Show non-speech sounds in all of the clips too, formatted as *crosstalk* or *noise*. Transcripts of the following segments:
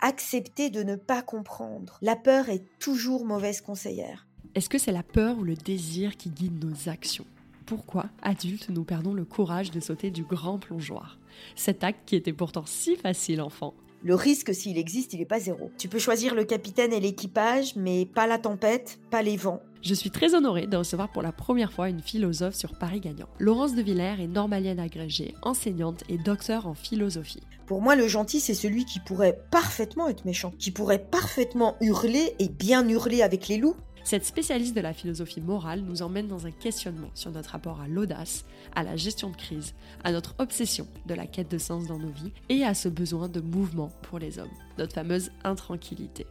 Accepter de ne pas comprendre. La peur est toujours mauvaise conseillère. Est-ce que c'est la peur ou le désir qui guide nos actions? Pourquoi, adultes, nous perdons le courage de sauter du grand plongeoir? Cet acte qui était pourtant si facile enfant. Le risque, s'il existe, il n'est pas zéro. Tu peux choisir le capitaine et l'équipage, mais pas la tempête, pas les vents. Je suis très honorée de recevoir pour la première fois une philosophe sur Paris Gagnant. Laurence de Villers est normalienne agrégée, enseignante et docteur en philosophie. Pour moi, le gentil, c'est celui qui pourrait parfaitement être méchant, qui pourrait parfaitement hurler et bien hurler avec les loups. Cette spécialiste de la philosophie morale nous emmène dans un questionnement sur notre rapport à l'audace, à la gestion de crise, à notre obsession de la quête de sens dans nos vies et à ce besoin de mouvement pour les hommes, notre fameuse intranquillité.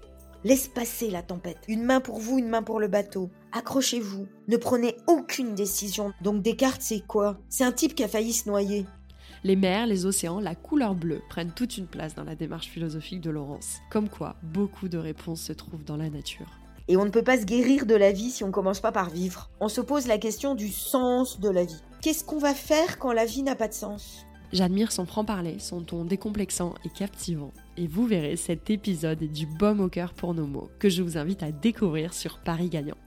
Laisse passer la tempête. Une main pour vous, une main pour le bateau. Accrochez-vous. Ne prenez aucune décision. Donc Descartes, c'est quoi? C'est un type qui a failli se noyer. Les mers, les océans, la couleur bleue prennent toute une place dans la démarche philosophique de Laurence. Comme quoi, beaucoup de réponses se trouvent dans la nature. Et on ne peut pas se guérir de la vie si on commence pas par vivre. On se pose la question du sens de la vie. Qu'est-ce qu'on va faire quand la vie n'a pas de sens? J'admire son franc-parler, son ton décomplexant et captivant. Et vous verrez, cet épisode est du baume au cœur pour nos mots, que je vous invite à découvrir sur Paris Gagnant.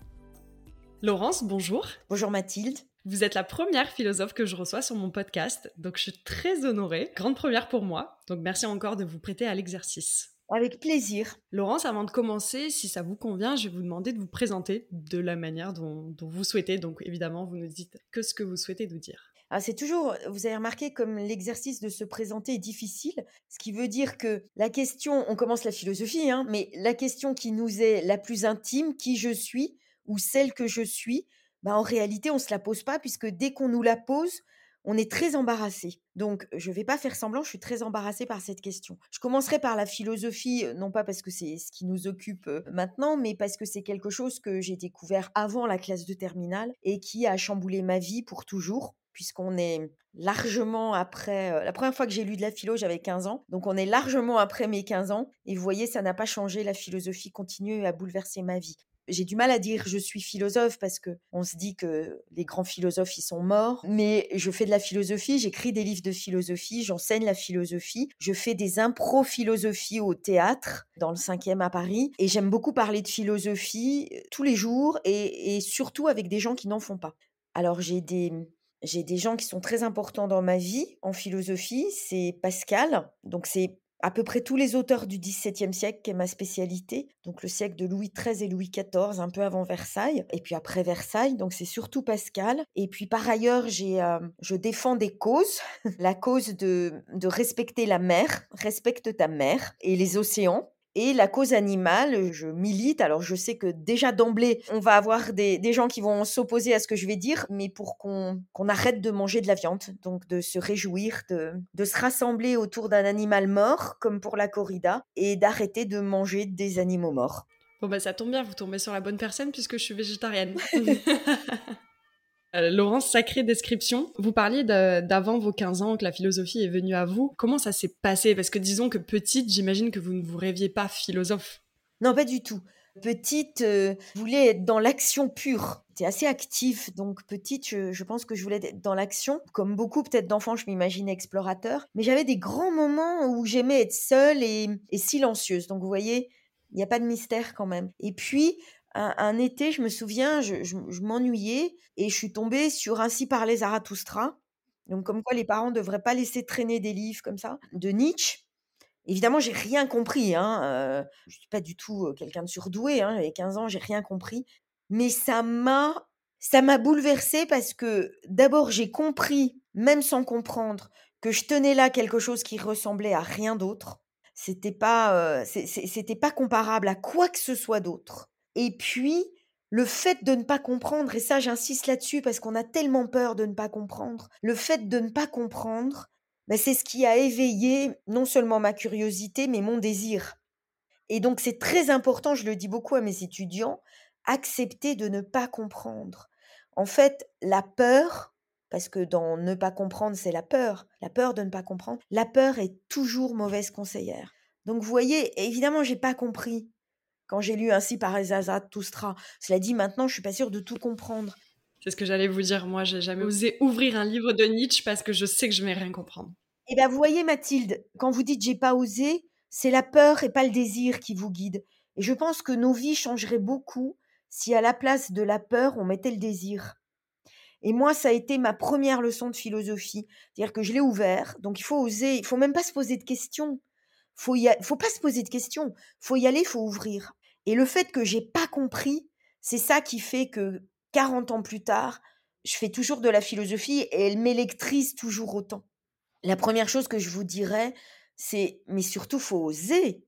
Laurence, bonjour. Bonjour Mathilde. Vous êtes la première philosophe que je reçois sur mon podcast, donc je suis très honorée. Grande première pour moi, donc merci encore de vous prêter à l'exercice. Avec plaisir. Laurence, avant de commencer, si ça vous convient, je vais vous demander de vous présenter de la manière dont, vous souhaitez. Donc évidemment, vous nous dites que ce que vous souhaitez nous dire. Ah, c'est toujours, vous avez remarqué comme l'exercice de se présenter est difficile, ce qui veut dire que la question, on commence la philosophie, hein, mais la question qui nous est la plus intime, qui je suis, ou celle que je suis, bah, en réalité, on ne se la pose pas, puisque dès qu'on nous la pose, on est très embarrassé. Donc, je ne vais pas faire semblant, je suis très embarrassée par cette question. Je commencerai par la philosophie, non pas parce que c'est ce qui nous occupe maintenant, mais parce que c'est quelque chose que j'ai découvert avant la classe de terminale et qui a chamboulé ma vie pour toujours puisqu'on est largement après. la première fois que j'ai lu de la philo, j'avais 15 ans. Donc on est largement après mes 15 ans. Et vous voyez, ça n'a pas changé. La philosophie continue à bouleverser ma vie j'ai du mal à dire je suis philosophe parce que on se dit que les grands philosophes ils sont morts, mais je fais de la philosophie, j'écris des livres de philosophie, j'enseigne la philosophie, je fais des impro philosophie au théâtre dans le 5e à Paris et j'aime beaucoup parler de philosophie euh, tous les jours et surtout avec des gens qui n'en font pas. Alors j'ai des j'ai des gens qui sont très importants dans ma vie en philosophie, c'est Pascal, donc c'est à peu près tous les auteurs du XVIIe siècle, qui est ma spécialité, donc le siècle de Louis XIII et Louis XIV, un peu avant Versailles, et puis après Versailles, donc c'est surtout Pascal. Et puis par ailleurs, j'ai, euh, je défends des causes, *laughs* la cause de, de respecter la mer, respecte ta mer, et les océans, et la cause animale, je milite. Alors, je sais que déjà d'emblée, on va avoir des, gens qui vont s'opposer à ce que je vais dire, mais pour qu'on arrête de manger de la viande, donc de se réjouir, de, de se rassembler autour d'un animal mort, comme pour la corrida, et d'arrêter de manger des animaux morts. Bon, bah ça tombe bien, vous tombez sur la bonne personne puisque je suis végétarienne. *laughs* Euh, Laurence, sacrée description. Vous parliez d'avant vos 15 ans que la philosophie est venue à vous. Comment ça s'est passé? Parce que disons que petite, j'imagine que vous ne vous rêviez pas philosophe. Non, pas du tout. Petite, euh, je voulais être dans l'action pure. J'étais assez actif, donc petite, je, pense que je voulais être dans l'action. Comme beaucoup peut-être d'enfants, je m'imaginais explorateur. Mais j'avais des grands moments où j'aimais être seule et, et silencieuse. Donc vous voyez, il n'y a pas de mystère quand même. Et puis, un, été, je me souviens, je, m'ennuyais et je suis tombée sur Ainsi parlait Zarathustra. Donc, comme quoi les parents ne devraient pas laisser traîner des livres comme ça, de Nietzsche. Évidemment, j'ai rien compris. Hein, euh, je ne suis pas du tout quelqu'un de surdoué. Hein, j'avais 15 ans, j'ai rien compris. Mais ça m'a, ça m'a bouleversée parce que d'abord, j'ai compris, même sans comprendre, que je tenais là quelque chose qui ressemblait à rien d'autre. C'était pas, c'était pas comparable à quoi que ce soit d'autre. Et puis, le fait de ne pas comprendre, et ça j'insiste là-dessus parce qu'on a tellement peur de ne pas comprendre, le fait de ne pas comprendre, ben, c'est ce qui a éveillé non seulement ma curiosité, mais mon désir. Et donc c'est très important, je le dis beaucoup à mes étudiants, accepter de ne pas comprendre. En fait, la peur, parce que dans ne pas comprendre, c'est la peur, la peur de ne pas comprendre, la peur est toujours mauvaise conseillère. Donc vous voyez, évidemment, j'ai pas compris quand j'ai lu ainsi par Toustra. Cela dit, maintenant, je suis pas sûre de tout comprendre. C'est ce que j'allais vous dire. Moi, j'ai jamais osé ouvrir un livre de Nietzsche parce que je sais que je vais rien comprendre. Eh bien, vous voyez, Mathilde, quand vous dites j'ai pas osé, c'est la peur et pas le désir qui vous guide. Et je pense que nos vies changeraient beaucoup si à la place de la peur, on mettait le désir. Et moi, ça a été ma première leçon de philosophie. C'est-à-dire que je l'ai ouvert. Donc, il faut oser. Il faut même pas se poser de questions. Faut y faut pas se poser de questions. Faut y aller, faut ouvrir. Et le fait que j'ai pas compris, c'est ça qui fait que 40 ans plus tard, je fais toujours de la philosophie et elle m'électrise toujours autant. La première chose que je vous dirais, c'est mais surtout faut oser.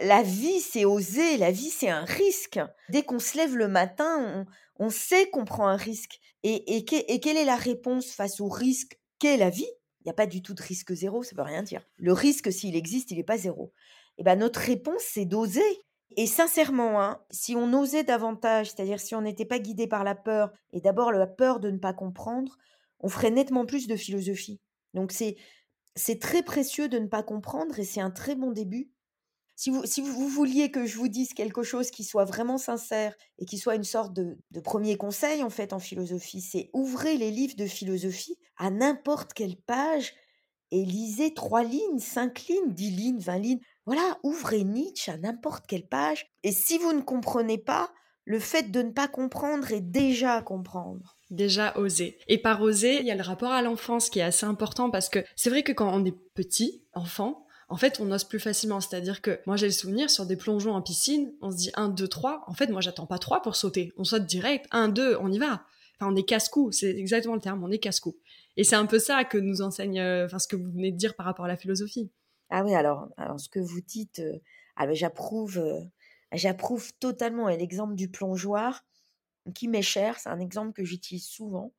La vie, c'est oser. La vie, c'est un risque. Dès qu'on se lève le matin, on, sait qu'on prend un risque. Et, et, quelle est la réponse face au risque qu'est la vie? Il n'y a pas du tout de risque zéro, ça veut rien dire. Le risque, s'il existe, il n'est pas zéro. Et eh ben notre réponse, c'est d'oser. Et sincèrement, hein, si on osait davantage, c'est-à-dire si on n'était pas guidé par la peur, et d'abord la peur de ne pas comprendre, on ferait nettement plus de philosophie. Donc c'est c'est très précieux de ne pas comprendre et c'est un très bon début. Si vous, si vous vouliez que je vous dise quelque chose qui soit vraiment sincère et qui soit une sorte de, de premier conseil en fait en philosophie, c'est ouvrez les livres de philosophie à n'importe quelle page et lisez trois lignes, cinq lignes, dix lignes, vingt lignes. Voilà, ouvrez Nietzsche à n'importe quelle page. Et si vous ne comprenez pas, le fait de ne pas comprendre est déjà comprendre. Déjà oser. Et par oser, il y a le rapport à l'enfance qui est assez important parce que c'est vrai que quand on est petit, enfant, en fait, on ose plus facilement. C'est-à-dire que moi, j'ai le souvenir sur des plongeons en piscine, on se dit 1, 2, 3. En fait, moi, j'attends pas 3 pour sauter. On saute direct. 1, 2, on y va. Enfin, on est casse-cou. C'est exactement le terme. On est casse-cou. Et c'est un peu ça que nous enseigne, euh, enfin, ce que vous venez de dire par rapport à la philosophie. Ah oui, alors, ce que vous dites, ah j'approuve, j'approuve totalement. Et l'exemple du plongeoir, qui m'est cher, c'est un exemple que j'utilise souvent.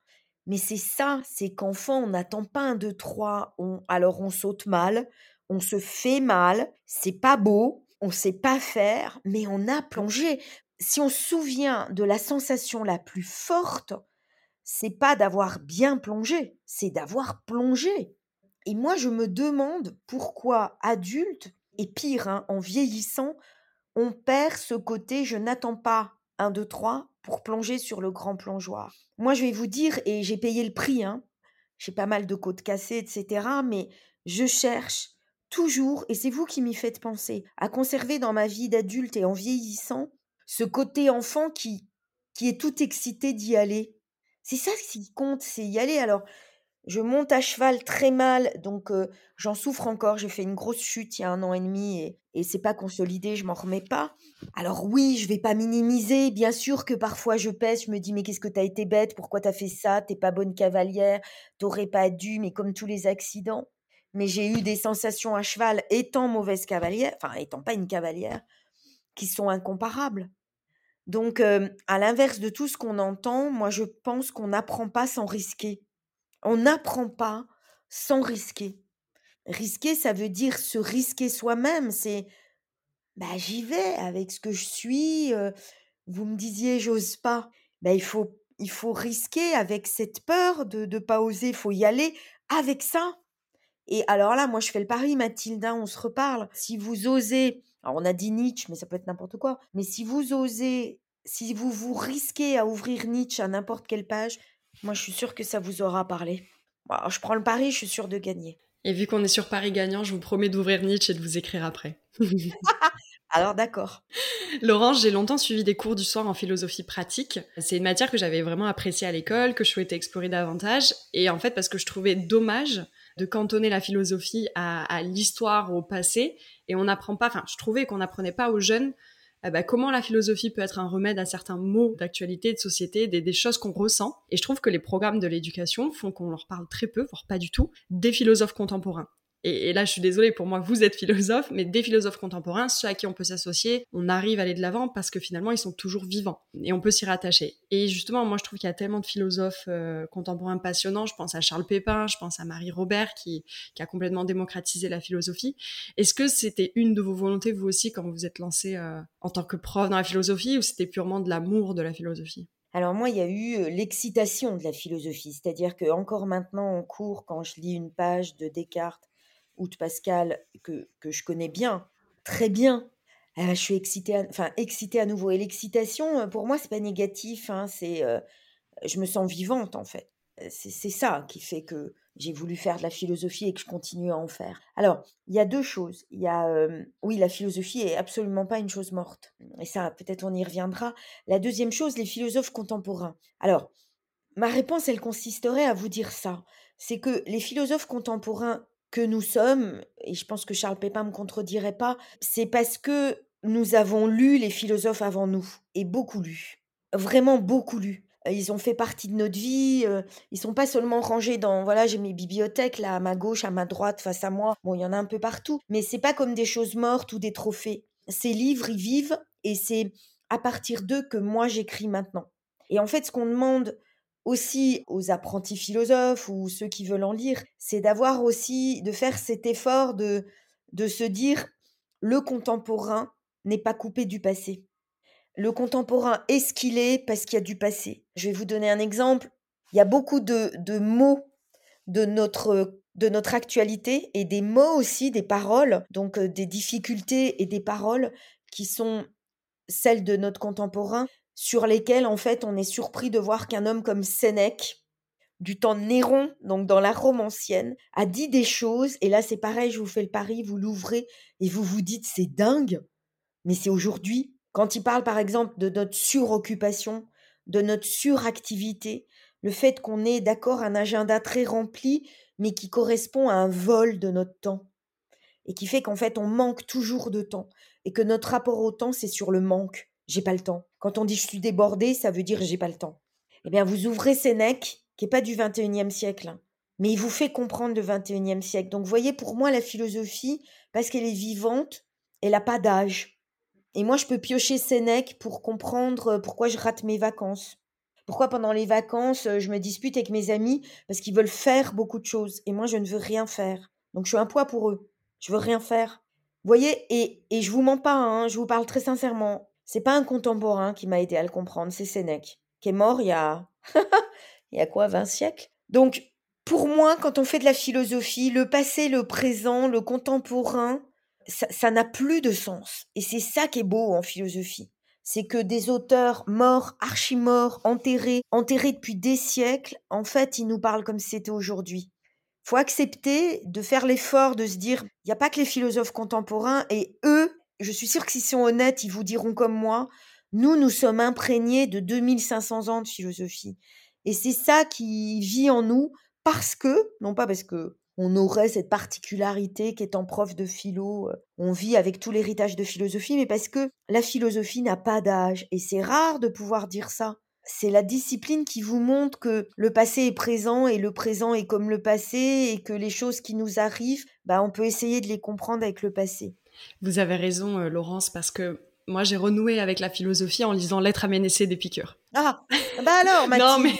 Mais c'est ça, c'est qu'enfant, on n'attend pas un, deux, trois. On, alors on saute mal, on se fait mal, c'est pas beau, on sait pas faire, mais on a plongé. Si on se souvient de la sensation la plus forte, c'est pas d'avoir bien plongé, c'est d'avoir plongé. Et moi, je me demande pourquoi adulte, et pire, hein, en vieillissant, on perd ce côté je n'attends pas un, deux, trois pour plonger sur le grand plongeoir. Moi, je vais vous dire, et j'ai payé le prix, hein, j'ai pas mal de côtes cassées, etc., mais je cherche toujours, et c'est vous qui m'y faites penser, à conserver dans ma vie d'adulte et en vieillissant ce côté enfant qui, qui est tout excité d'y aller. C'est ça qui compte, c'est y aller. Alors, je monte à cheval très mal, donc j'en souffre encore. J'ai fait une grosse chute il y a un an et demi et, c'est pas consolidé, je m'en remets pas. Alors oui, je vais pas minimiser. Bien sûr que parfois je pèse, je me dis mais qu'est-ce que t'as été bête, pourquoi t'as fait ça, t'es pas bonne cavalière, t'aurais pas dû, mais comme tous les accidents. Mais j'ai eu des sensations à cheval étant mauvaise cavalière, enfin étant pas une cavalière, qui sont incomparables. Donc, à l'inverse de tout ce qu'on entend, moi je pense qu'on n'apprend pas sans risquer. On n'apprend pas sans risquer. Risquer, ça veut dire se risquer soi-même. C'est, bah, j'y vais avec ce que je suis. vous me disiez, j'ose pas. Bah, il faut, il faut risquer avec cette peur de ne pas oser. Il faut y aller avec ça. Et alors là, moi, je fais le pari, Mathilda, on se reparle. Si vous osez, alors on a dit Nietzsche, mais ça peut être n'importe quoi. Mais si vous osez, si vous vous risquez à ouvrir Nietzsche à n'importe quelle page, moi, je suis sûre que ça vous aura parlé. je prends le pari, je suis sûre de gagner. Et vu qu'on est sur Paris gagnant, je vous promets d'ouvrir Nietzsche et de vous écrire après. *laughs* Alors d'accord. Laurence, j'ai longtemps suivi des cours du soir en philosophie pratique. C'est une matière que j'avais vraiment appréciée à l'école, que je souhaitais explorer davantage. Et en fait, parce que je trouvais dommage de cantonner la philosophie à, à l'histoire, au passé. Et on n'apprend pas, enfin, je trouvais qu'on n'apprenait pas aux jeunes eh ben, comment la philosophie peut être un remède à certains mots d'actualité, de société, des, des choses qu'on ressent. Et je trouve que les programmes de l'éducation font qu'on leur parle très peu, voire pas du tout, des philosophes contemporains et, là je suis désolée pour moi, vous êtes philosophe, mais des philosophes contemporains, ceux à qui on peut s'associer, on arrive à aller de l'avant parce que finalement ils sont toujours vivants et on peut s'y rattacher. Et justement, moi je trouve qu'il y a tellement de philosophes euh, contemporains passionnants, je pense à Charles Pépin, je pense à Marie Robert qui, a complètement démocratisé la philosophie. Est-ce que c'était une de vos volontés vous aussi quand vous vous êtes lancé euh, en tant que prof dans la philosophie ou c'était purement de l'amour de la philosophie? Alors moi, il y a eu euh, l'excitation de la philosophie, c'est-à-dire que encore maintenant en cours, quand je lis une page de Descartes ou de Pascal que, que je connais bien, très bien, eh ben, je suis excitée, à, enfin excitée à nouveau. Et l'excitation, euh, pour moi, c'est pas négatif. Hein, c'est, euh, je me sens vivante en fait. C'est ça qui fait que j'ai voulu faire de la philosophie et que je continue à en faire. Alors, il y a deux choses. Il y a, oui, la philosophie est absolument pas une chose morte. Et ça, peut-être on y reviendra. La deuxième chose, les philosophes contemporains. Alors, ma réponse, elle consisterait à vous dire ça. C'est que les philosophes contemporains que nous sommes, et je pense que Charles Pépin me contredirait pas, c'est parce que nous avons lu les philosophes avant nous, et beaucoup lu. Vraiment beaucoup lu. Ils ont fait partie de notre vie. Ils sont pas seulement rangés dans voilà j'ai mes bibliothèques là à ma gauche, à ma droite, face à moi. Bon, il y en a un peu partout, mais c'est pas comme des choses mortes ou des trophées. Ces livres, ils vivent et c'est à partir d'eux que moi j'écris maintenant. Et en fait, ce qu'on demande aussi aux apprentis philosophes ou ceux qui veulent en lire, c'est d'avoir aussi de faire cet effort de de se dire le contemporain n'est pas coupé du passé. Le contemporain est ce qu'il est parce qu'il y a du passé. Je vais vous donner un exemple. Il y a beaucoup de, mots de notre, de notre actualité et des mots aussi, des paroles, donc euh, des difficultés et des paroles qui sont celles de notre contemporain, sur lesquelles en fait on est surpris de voir qu'un homme comme Sénèque, du temps de Néron, donc dans la Rome ancienne, a dit des choses, et là c'est pareil, je vous fais le pari, vous l'ouvrez et vous vous dites c'est dingue, mais c'est aujourd'hui, quand il parle par exemple de notre suroccupation, de notre suractivité, le fait qu'on ait d'accord un agenda très rempli, mais qui correspond à un vol de notre temps, et qui fait qu'en fait on manque toujours de temps, et que notre rapport au temps c'est sur le manque. J'ai pas le temps. Quand on dit je suis débordé, ça veut dire j'ai pas le temps. Eh bien, vous ouvrez Sénèque, qui est pas du 21e siècle, hein, mais il vous fait comprendre le 21e siècle. Donc, voyez, pour moi, la philosophie, parce qu'elle est vivante, elle n'a pas d'âge. Et moi, je peux piocher Sénèque pour comprendre euh, pourquoi je rate mes vacances. Pourquoi pendant les vacances, euh, je me dispute avec mes amis? Parce qu'ils veulent faire beaucoup de choses et moi, je ne veux rien faire. Donc, je suis un poids pour eux. Je veux rien faire. Vous voyez, et, et je vous mens pas, hein, je vous parle très sincèrement. C'est pas un contemporain qui m'a aidé à le comprendre, c'est Sénèque, qui est mort il y a. *laughs* il y a quoi, 20 siècles? Donc, pour moi, quand on fait de la philosophie, le passé, le présent, le contemporain, ça n'a plus de sens. Et c'est ça qui est beau en philosophie. C'est que des auteurs morts, archi-morts, enterrés, enterrés depuis des siècles, en fait, ils nous parlent comme c'était aujourd'hui. Faut accepter de faire l'effort de se dire, il n'y a pas que les philosophes contemporains, et eux, je suis sûre que s'ils sont honnêtes, ils vous diront comme moi, nous, nous sommes imprégnés de 2500 ans de philosophie. Et c'est ça qui vit en nous parce que, non pas parce que on aurait cette particularité qu'étant prof de philo, euh, on vit avec tout l'héritage de philosophie, mais parce que la philosophie n'a pas d'âge. Et c'est rare de pouvoir dire ça. C'est la discipline qui vous montre que le passé est présent et le présent est comme le passé et que les choses qui nous arrivent, bah, on peut essayer de les comprendre avec le passé. Vous avez raison, euh, Laurence, parce que moi, j'ai renoué avec la philosophie en lisant Lettres à Ménécée des piqûres. Ah, bah alors, *laughs* non, mais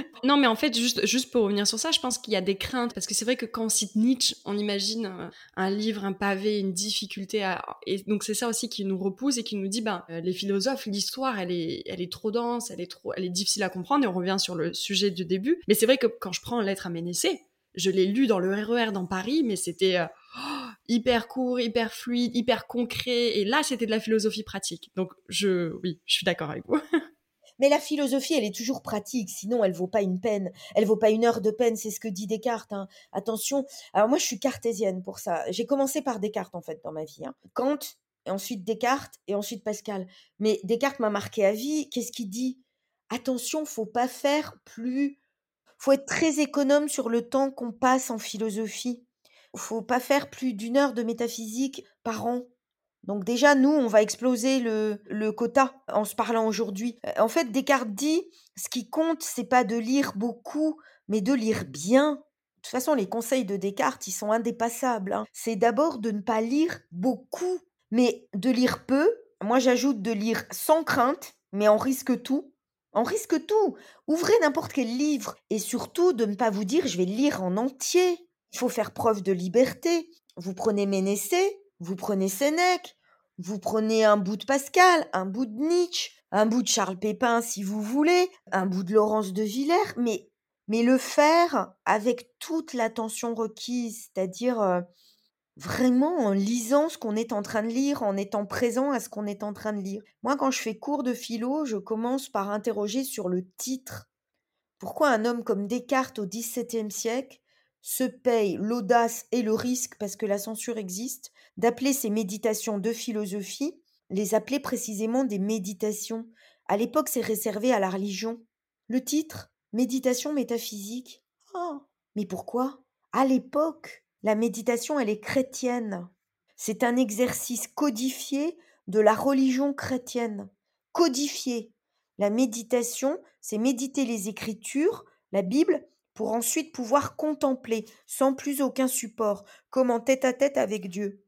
*laughs* non, mais en fait, juste, juste pour revenir sur ça, je pense qu'il y a des craintes. Parce que c'est vrai que quand on cite Nietzsche, on imagine euh, un, livre, un pavé, une difficulté. À... Et donc, c'est ça aussi qui nous repousse et qui nous dit, ben, les philosophes, l'histoire, elle est, elle est trop dense, elle est, trop, elle est difficile à comprendre. Et on revient sur le sujet du début. Mais c'est vrai que quand je prends Lettre à Ménécée, je l'ai lu dans le RER e dans Paris, mais c'était oh, hyper court, hyper fluide, hyper concret. Et là, c'était de la philosophie pratique. Donc, je, oui, je suis d'accord avec vous. *laughs* Mais la philosophie, elle est toujours pratique, sinon elle vaut pas une peine. Elle vaut pas une heure de peine, c'est ce que dit Descartes. Hein. Attention. Alors moi, je suis cartésienne pour ça. J'ai commencé par Descartes en fait dans ma vie. Hein. Kant, et ensuite Descartes, et ensuite Pascal. Mais Descartes m'a marqué à vie. Qu'est-ce qu'il dit? Attention, faut pas faire plus. Faut être très économe sur le temps qu'on passe en philosophie. Faut pas faire plus d'une heure de métaphysique par an. Donc déjà, nous, on va exploser le, le quota en se parlant aujourd'hui. Euh, en fait, Descartes dit, ce qui compte, c'est pas de lire beaucoup, mais de lire bien. De toute façon, les conseils de Descartes, ils sont indépassables. Hein. C'est d'abord de ne pas lire beaucoup, mais de lire peu. Moi, j'ajoute de lire sans crainte, mais on risque tout. On risque tout. Ouvrez n'importe quel livre et surtout de ne pas vous dire je vais lire en entier. Il faut faire preuve de liberté. Vous prenez Ménécée, vous prenez Sénèque, vous prenez un bout de Pascal, un bout de Nietzsche, un bout de Charles Pépin si vous voulez, un bout de Laurence de Villers, mais, mais le faire avec toute l'attention requise, c'est-à-dire euh, vraiment en lisant ce qu'on est en train de lire, en étant présent à ce qu'on est en train de lire. Moi, quand je fais cours de philo, je commence par interroger sur le titre Pourquoi un homme comme Descartes au XVIIe siècle se paye l'audace et le risque, parce que la censure existe, d'appeler ces méditations de philosophie, les appeler précisément des méditations. À l'époque, c'est réservé à la religion. Le titre, Méditation métaphysique. Oh, mais pourquoi? À l'époque, la méditation, elle est chrétienne. C'est un exercice codifié de la religion chrétienne. Codifié. La méditation, c'est méditer les Écritures, la Bible, pour ensuite pouvoir contempler, sans plus aucun support, comme en tête à tête avec Dieu.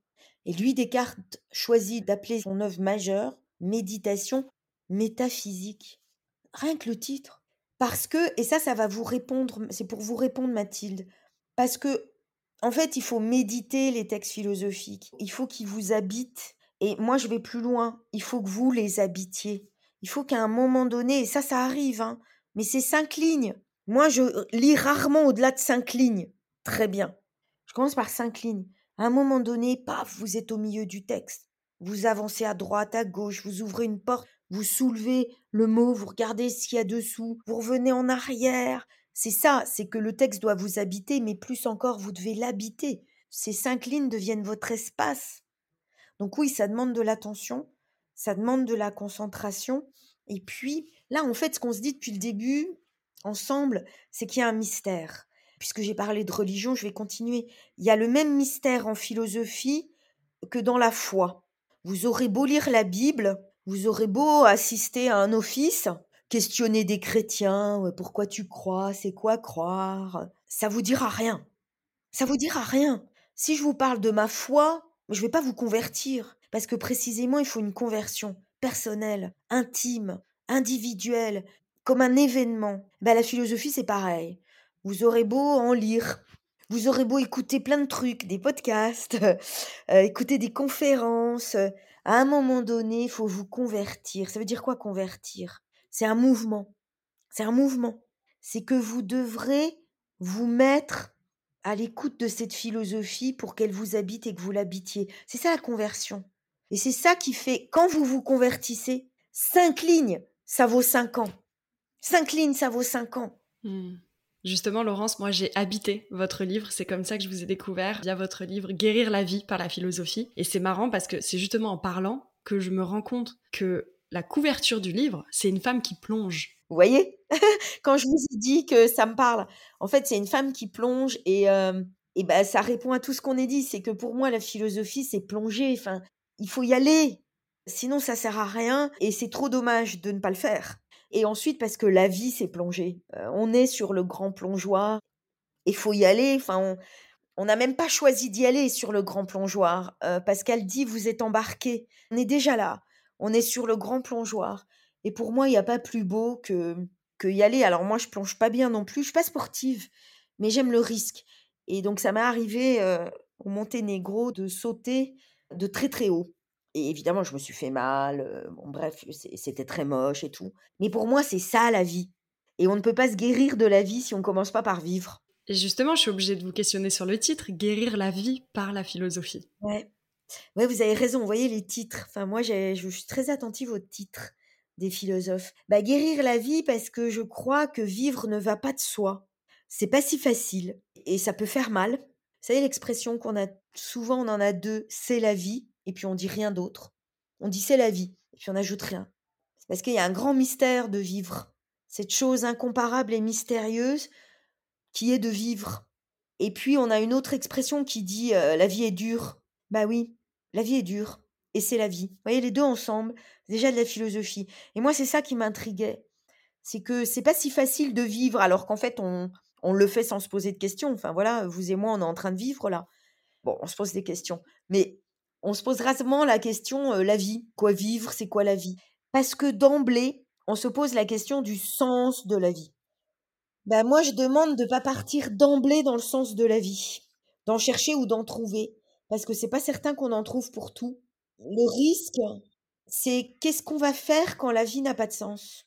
Et lui, Descartes choisit d'appeler son œuvre majeure Méditation métaphysique. Rien que le titre. Parce que, et ça, ça va vous répondre, c'est pour vous répondre, Mathilde, parce que, en fait, il faut méditer les textes philosophiques. Il faut qu'ils vous habitent. Et moi, je vais plus loin. Il faut que vous les habitiez. Il faut qu'à un moment donné, et ça, ça arrive, hein, mais c'est cinq lignes. Moi, je lis rarement au-delà de cinq lignes. Très bien. Je commence par cinq lignes. À un moment donné, paf, vous êtes au milieu du texte. Vous avancez à droite, à gauche, vous ouvrez une porte, vous soulevez le mot, vous regardez ce qu'il y a dessous, vous revenez en arrière. C'est ça, c'est que le texte doit vous habiter, mais plus encore, vous devez l'habiter. Ces cinq lignes deviennent votre espace. Donc oui, ça demande de l'attention, ça demande de la concentration. Et puis, là, en fait, ce qu'on se dit depuis le début, ensemble, c'est qu'il y a un mystère. Puisque j'ai parlé de religion, je vais continuer. Il y a le même mystère en philosophie que dans la foi. Vous aurez beau lire la Bible, vous aurez beau assister à un office, questionner des chrétiens, pourquoi tu crois, c'est quoi croire, ça vous dira rien. Ça vous dira rien. Si je vous parle de ma foi, je ne vais pas vous convertir. Parce que précisément, il faut une conversion personnelle, intime, individuelle, comme un événement. Ben, la philosophie, c'est pareil. Vous aurez beau en lire, vous aurez beau écouter plein de trucs, des podcasts, *laughs* euh, écouter des conférences. À un moment donné, il faut vous convertir. Ça veut dire quoi convertir? C'est un mouvement. C'est un mouvement. C'est que vous devrez vous mettre à l'écoute de cette philosophie pour qu'elle vous habite et que vous l'habitiez. C'est ça la conversion. Et c'est ça qui fait, quand vous vous convertissez, cinq lignes, ça vaut cinq ans. Cinq lignes, ça vaut cinq ans. Hmm. Justement, Laurence, moi j'ai habité votre livre, c'est comme ça que je vous ai découvert via votre livre Guérir la vie par la philosophie. Et c'est marrant parce que c'est justement en parlant que je me rends compte que la couverture du livre, c'est une femme qui plonge. Vous voyez? *laughs* Quand je vous ai dit que ça me parle, en fait, c'est une femme qui plonge et, euh, et ben, ça répond à tout ce qu'on a dit. C'est que pour moi, la philosophie, c'est plonger. Enfin, il faut y aller. Sinon, ça sert à rien et c'est trop dommage de ne pas le faire. Et ensuite, parce que la vie, c'est plonger. Euh, on est sur le grand plongeoir. Il faut y aller. Enfin, on n'a même pas choisi d'y aller sur le grand plongeoir. Euh, qu'elle dit, vous êtes embarqué. On est déjà là. On est sur le grand plongeoir. Et pour moi, il n'y a pas plus beau que, que y aller. Alors moi, je plonge pas bien non plus. Je suis pas sportive, mais j'aime le risque. Et donc, ça m'est arrivé euh, au Monténégro de sauter de très très haut. Et évidemment, je me suis fait mal. bon, bref, c'était très moche et tout. Mais pour moi, c'est ça la vie. Et on ne peut pas se guérir de la vie si on ne commence pas par vivre. Et justement, je suis obligée de vous questionner sur le titre Guérir la vie par la philosophie. Ouais. Ouais, vous avez raison. Vous voyez les titres. Enfin, moi, je suis très attentive aux titres des philosophes. Bah, guérir la vie parce que je crois que vivre ne va pas de soi. C'est pas si facile et ça peut faire mal. Vous savez l'expression qu'on a souvent, on en a deux, c'est la vie et puis on dit rien d'autre. On dit c'est la vie, et puis on n'ajoute rien. Parce qu'il y a un grand mystère de vivre. Cette chose incomparable et mystérieuse qui est de vivre. Et puis on a une autre expression qui dit euh, la vie est dure. Bah oui, la vie est dure. Et c'est la vie. Vous voyez, les deux ensemble, déjà de la philosophie. Et moi, c'est ça qui m'intriguait. C'est que c'est pas si facile de vivre alors qu'en fait, on, on le fait sans se poser de questions. Enfin voilà, vous et moi, on est en train de vivre là. Bon, on se pose des questions. Mais on se pose rarement la question la vie. Quoi vivre C'est quoi la vie? Parce que d'emblée, on se pose la question du sens de la vie. Ben moi, je demande de ne pas partir d'emblée dans le sens de la vie, d'en chercher ou d'en trouver, parce que c'est pas certain qu'on en trouve pour tout. Le risque, c'est qu'est-ce qu'on va faire quand la vie n'a pas de sens?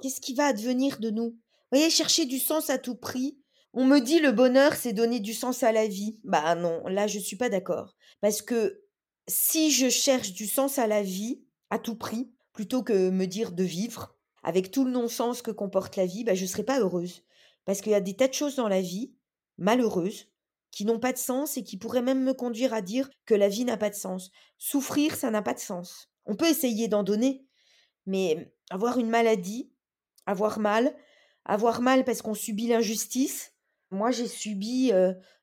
Qu'est-ce qui va advenir de nous? Vous voyez, chercher du sens à tout prix. On me dit le bonheur, c'est donner du sens à la vie. Bah non, là, je suis pas d'accord. Parce que si je cherche du sens à la vie, à tout prix, plutôt que me dire de vivre, avec tout le non-sens que comporte la vie, bah, je ne serais pas heureuse. Parce qu'il y a des tas de choses dans la vie, malheureuses, qui n'ont pas de sens et qui pourraient même me conduire à dire que la vie n'a pas de sens. Souffrir, ça n'a pas de sens. On peut essayer d'en donner, mais avoir une maladie, avoir mal, avoir mal parce qu'on subit l'injustice. Moi, j'ai subi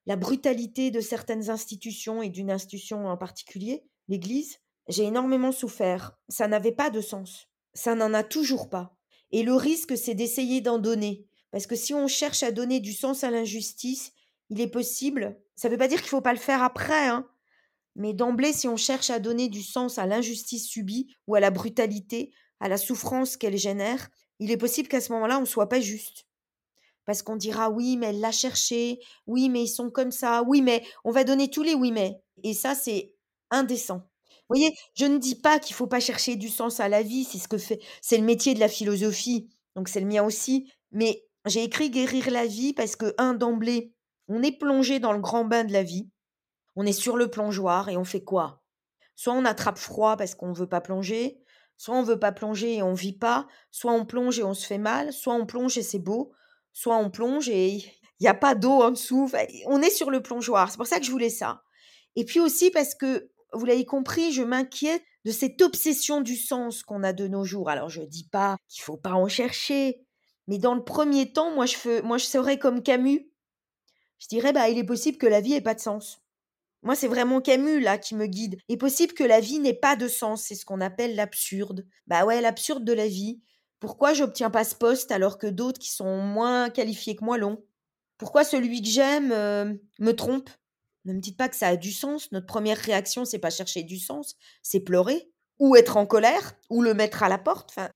la brutalité de certaines institutions et d'une institution en particulier, l'Église. J'ai énormément souffert. Ça n'avait pas de sens. Ça n'en a toujours pas. Et le risque, c'est d'essayer d'en donner. Parce que si on cherche à donner du sens à l'injustice, il est possible. Ça ne veut pas dire qu'il ne faut pas le faire après, hein. Mais d'emblée, si on cherche à donner du sens à l'injustice subie ou à la brutalité, à la souffrance qu'elle génère, il est possible qu'à ce moment-là, on ne soit pas juste. Parce qu'on dira oui, mais elle l'a cherché, oui, mais ils sont comme ça, oui, mais on va donner tous les oui, mais. Et ça, c'est indécent. Vous voyez, je ne dis pas qu'il ne faut pas chercher du sens à la vie, c'est ce que fait, c'est le métier de la philosophie, donc c'est le mien aussi. Mais j'ai écrit guérir la vie parce que, un, d'emblée, on est plongé dans le grand bain de la vie, on est sur le plongeoir et on fait quoi? Soit on attrape froid parce qu'on ne veut pas plonger, Soit on veut pas plonger et on vit pas, soit on plonge et on se fait mal, soit on plonge et c'est beau, soit on plonge et il n'y a pas d'eau en dessous. on est sur le plongeoir. C'est pour ça que je voulais ça. Et puis aussi parce que, vous l'avez compris, je m'inquiète de cette obsession du sens qu'on a de nos jours. Alors je dis pas qu'il faut pas en chercher, mais dans le premier temps, moi je, fais, moi, je serais comme Camus. Je dirais, bah, il est possible que la vie ait pas de sens. Moi, c'est vraiment Camus, là, qui me guide. Il est possible que la vie n'ait pas de sens, c'est ce qu'on appelle l'absurde. Bah ouais, l'absurde de la vie. Pourquoi j'obtiens pas ce poste alors que d'autres qui sont moins qualifiés que moi l'ont? Pourquoi celui que j'aime euh, me trompe? Ne me dites pas que ça a du sens. Notre première réaction, c'est pas chercher du sens, c'est pleurer, ou être en colère, ou le mettre à la porte. Enfin,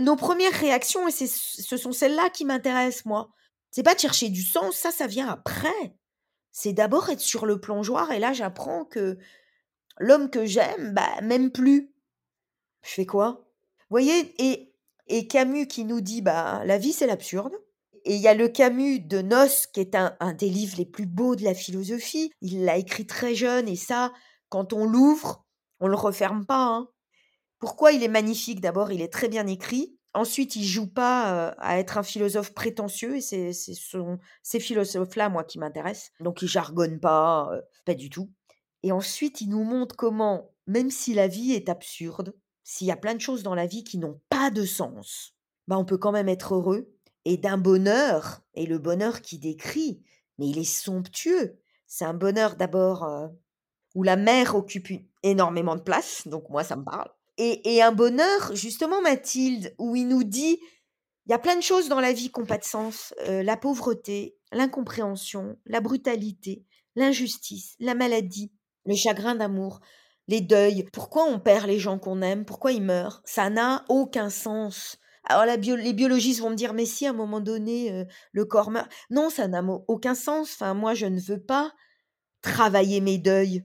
nos premières réactions, et ce sont celles-là qui m'intéressent, moi. C'est pas de chercher du sens, ça, ça vient après c'est d'abord être sur le plongeoir et là j'apprends que l'homme que j'aime, bah même plus. Je fais quoi? Vous voyez et, et Camus qui nous dit bah la vie c'est l'absurde. Et il y a le Camus de Noces qui est un, des livres les plus beaux de la philosophie. Il l'a écrit très jeune et ça, quand on l'ouvre, on le referme pas. Hein. Pourquoi il est magnifique? D'abord, il est très bien écrit. Ensuite, il joue pas à être un philosophe prétentieux et c'est ces philosophes-là, moi, qui m'intéressent. Donc, il jargonne pas, pas du tout. Et ensuite, il nous montre comment, même si la vie est absurde, s'il y a plein de choses dans la vie qui n'ont pas de sens, bah, on peut quand même être heureux et d'un bonheur. Et le bonheur qu'il décrit, mais il est somptueux. C'est un bonheur d'abord où la mer occupe énormément de place, donc moi, ça me parle et, un bonheur, justement, Mathilde, où il nous dit, il y a plein de choses dans la vie qui n'ont pas de sens. Euh, la pauvreté, l'incompréhension, la brutalité, l'injustice, la maladie, le chagrin d'amour, les deuils. Pourquoi on perd les gens qu'on aime? Pourquoi ils meurent? Ça n'a aucun sens. Alors les biologistes vont me dire, mais si à un moment donné, euh, le corps meurt. Non, ça n'a aucun sens. Enfin, moi, je ne veux pas travailler mes deuils.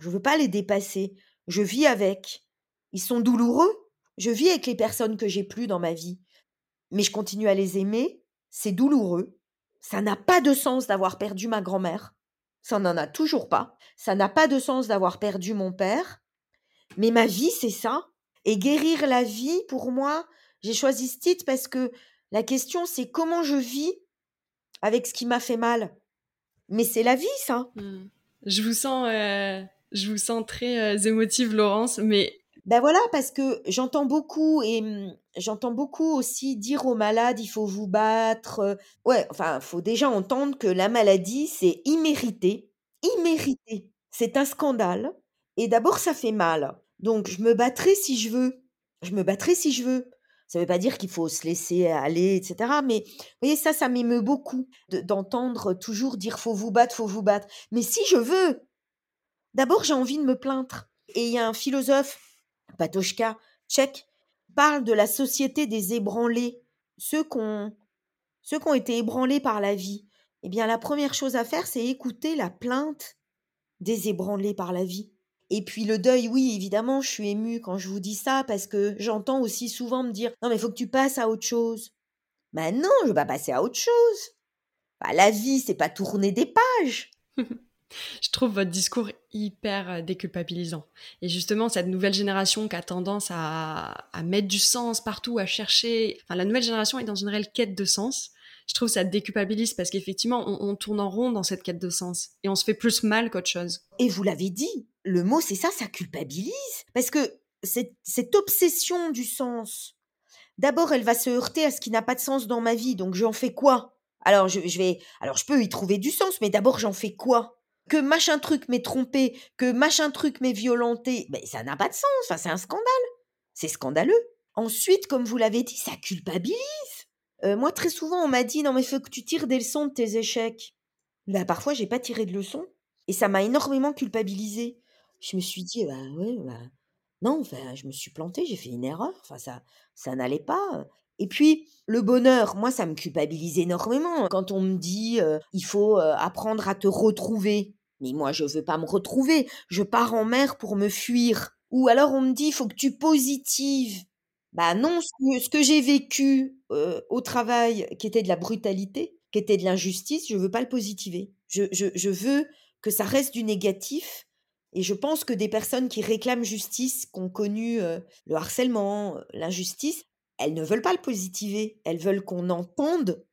Je ne veux pas les dépasser. Je vis avec. Ils sont douloureux. Je vis avec les personnes que j'ai plus dans ma vie. Mais je continue à les aimer. C'est douloureux. Ça n'a pas de sens d'avoir perdu ma grand-mère. Ça n'en a toujours pas. Ça n'a pas de sens d'avoir perdu mon père. Mais ma vie, c'est ça. Et guérir la vie, pour moi, j'ai choisi ce titre parce que la question, c'est comment je vis avec ce qui m'a fait mal. Mais c'est la vie, ça. Mmh. Je vous sens, euh, je vous sens très euh, émotive, Laurence, mais ben voilà, parce que j'entends beaucoup et mmh, j'entends beaucoup aussi dire aux malades, il faut vous battre. Ouais, enfin, faut déjà entendre que la maladie, c'est immérité. Immérité. C'est un scandale. Et d'abord, ça fait mal. Donc, je me battrai si je veux. Je me battrai si je veux. Ça ne veut pas dire qu'il faut se laisser aller, etc. Mais vous voyez, ça, ça m'émeut beaucoup d'entendre toujours dire faut vous battre, faut vous battre. Mais si je veux, d'abord, j'ai envie de me plaindre. Et il y a un philosophe Patochka, tchèque, parle de la société des ébranlés, ceux qui ont, qui ont été ébranlés par la vie. Eh bien, la première chose à faire, c'est écouter la plainte des ébranlés par la vie. Et puis le deuil, oui, évidemment, je suis émue quand je vous dis ça, parce que j'entends aussi souvent me dire Non, mais il faut que tu passes à autre chose. Ben non, je vais pas passer à autre chose. Bah, la vie, c'est pas tourner des pages. *laughs* je trouve votre discours hyper euh, déculpabilisant. Et justement, cette nouvelle génération qui a tendance à, mettre du sens partout, à chercher. Enfin, la nouvelle génération est dans une réelle quête de sens. Je trouve ça déculpabilise parce qu'effectivement, on, tourne en rond dans cette quête de sens et on se fait plus mal qu'autre chose. Et vous l'avez dit, le mot, c'est ça, ça culpabilise. Parce que cette, cette obsession du sens, d'abord, elle va se heurter à ce qui n'a pas de sens dans ma vie. Donc, j'en fais quoi? Alors je, vais, alors je peux y trouver du sens, mais d'abord j'en fais quoi? Que machin truc m'ait trompé, que machin truc m'ait violenté, ben ça n'a pas de sens. Enfin, c'est un scandale. C'est scandaleux. Ensuite, comme vous l'avez dit, ça culpabilise. Euh, moi, très souvent, on m'a dit non mais faut que tu tires des leçons de tes échecs. Bah parfois, j'ai pas tiré de leçons et ça m'a énormément culpabilisé. Je me suis dit bah ouais bah non, enfin, je me suis plantée, j'ai fait une erreur. Enfin, ça, ça n'allait pas. Et puis, le bonheur, moi, ça me culpabilise énormément. Quand on me dit, il faut apprendre à te retrouver. Mais moi, je veux pas me retrouver. Je pars en mer pour me fuir. Ou alors on me dit, il faut que tu positives. Bah non, ce que, j'ai vécu au travail, qui était de la brutalité, qui était de l'injustice, je veux pas le positiver. Je veux que ça reste du négatif. Et je pense que des personnes qui réclament justice, qui ont connu le harcèlement, l'injustice, elles ne veulent pas le positiver, elles veulent qu'on entende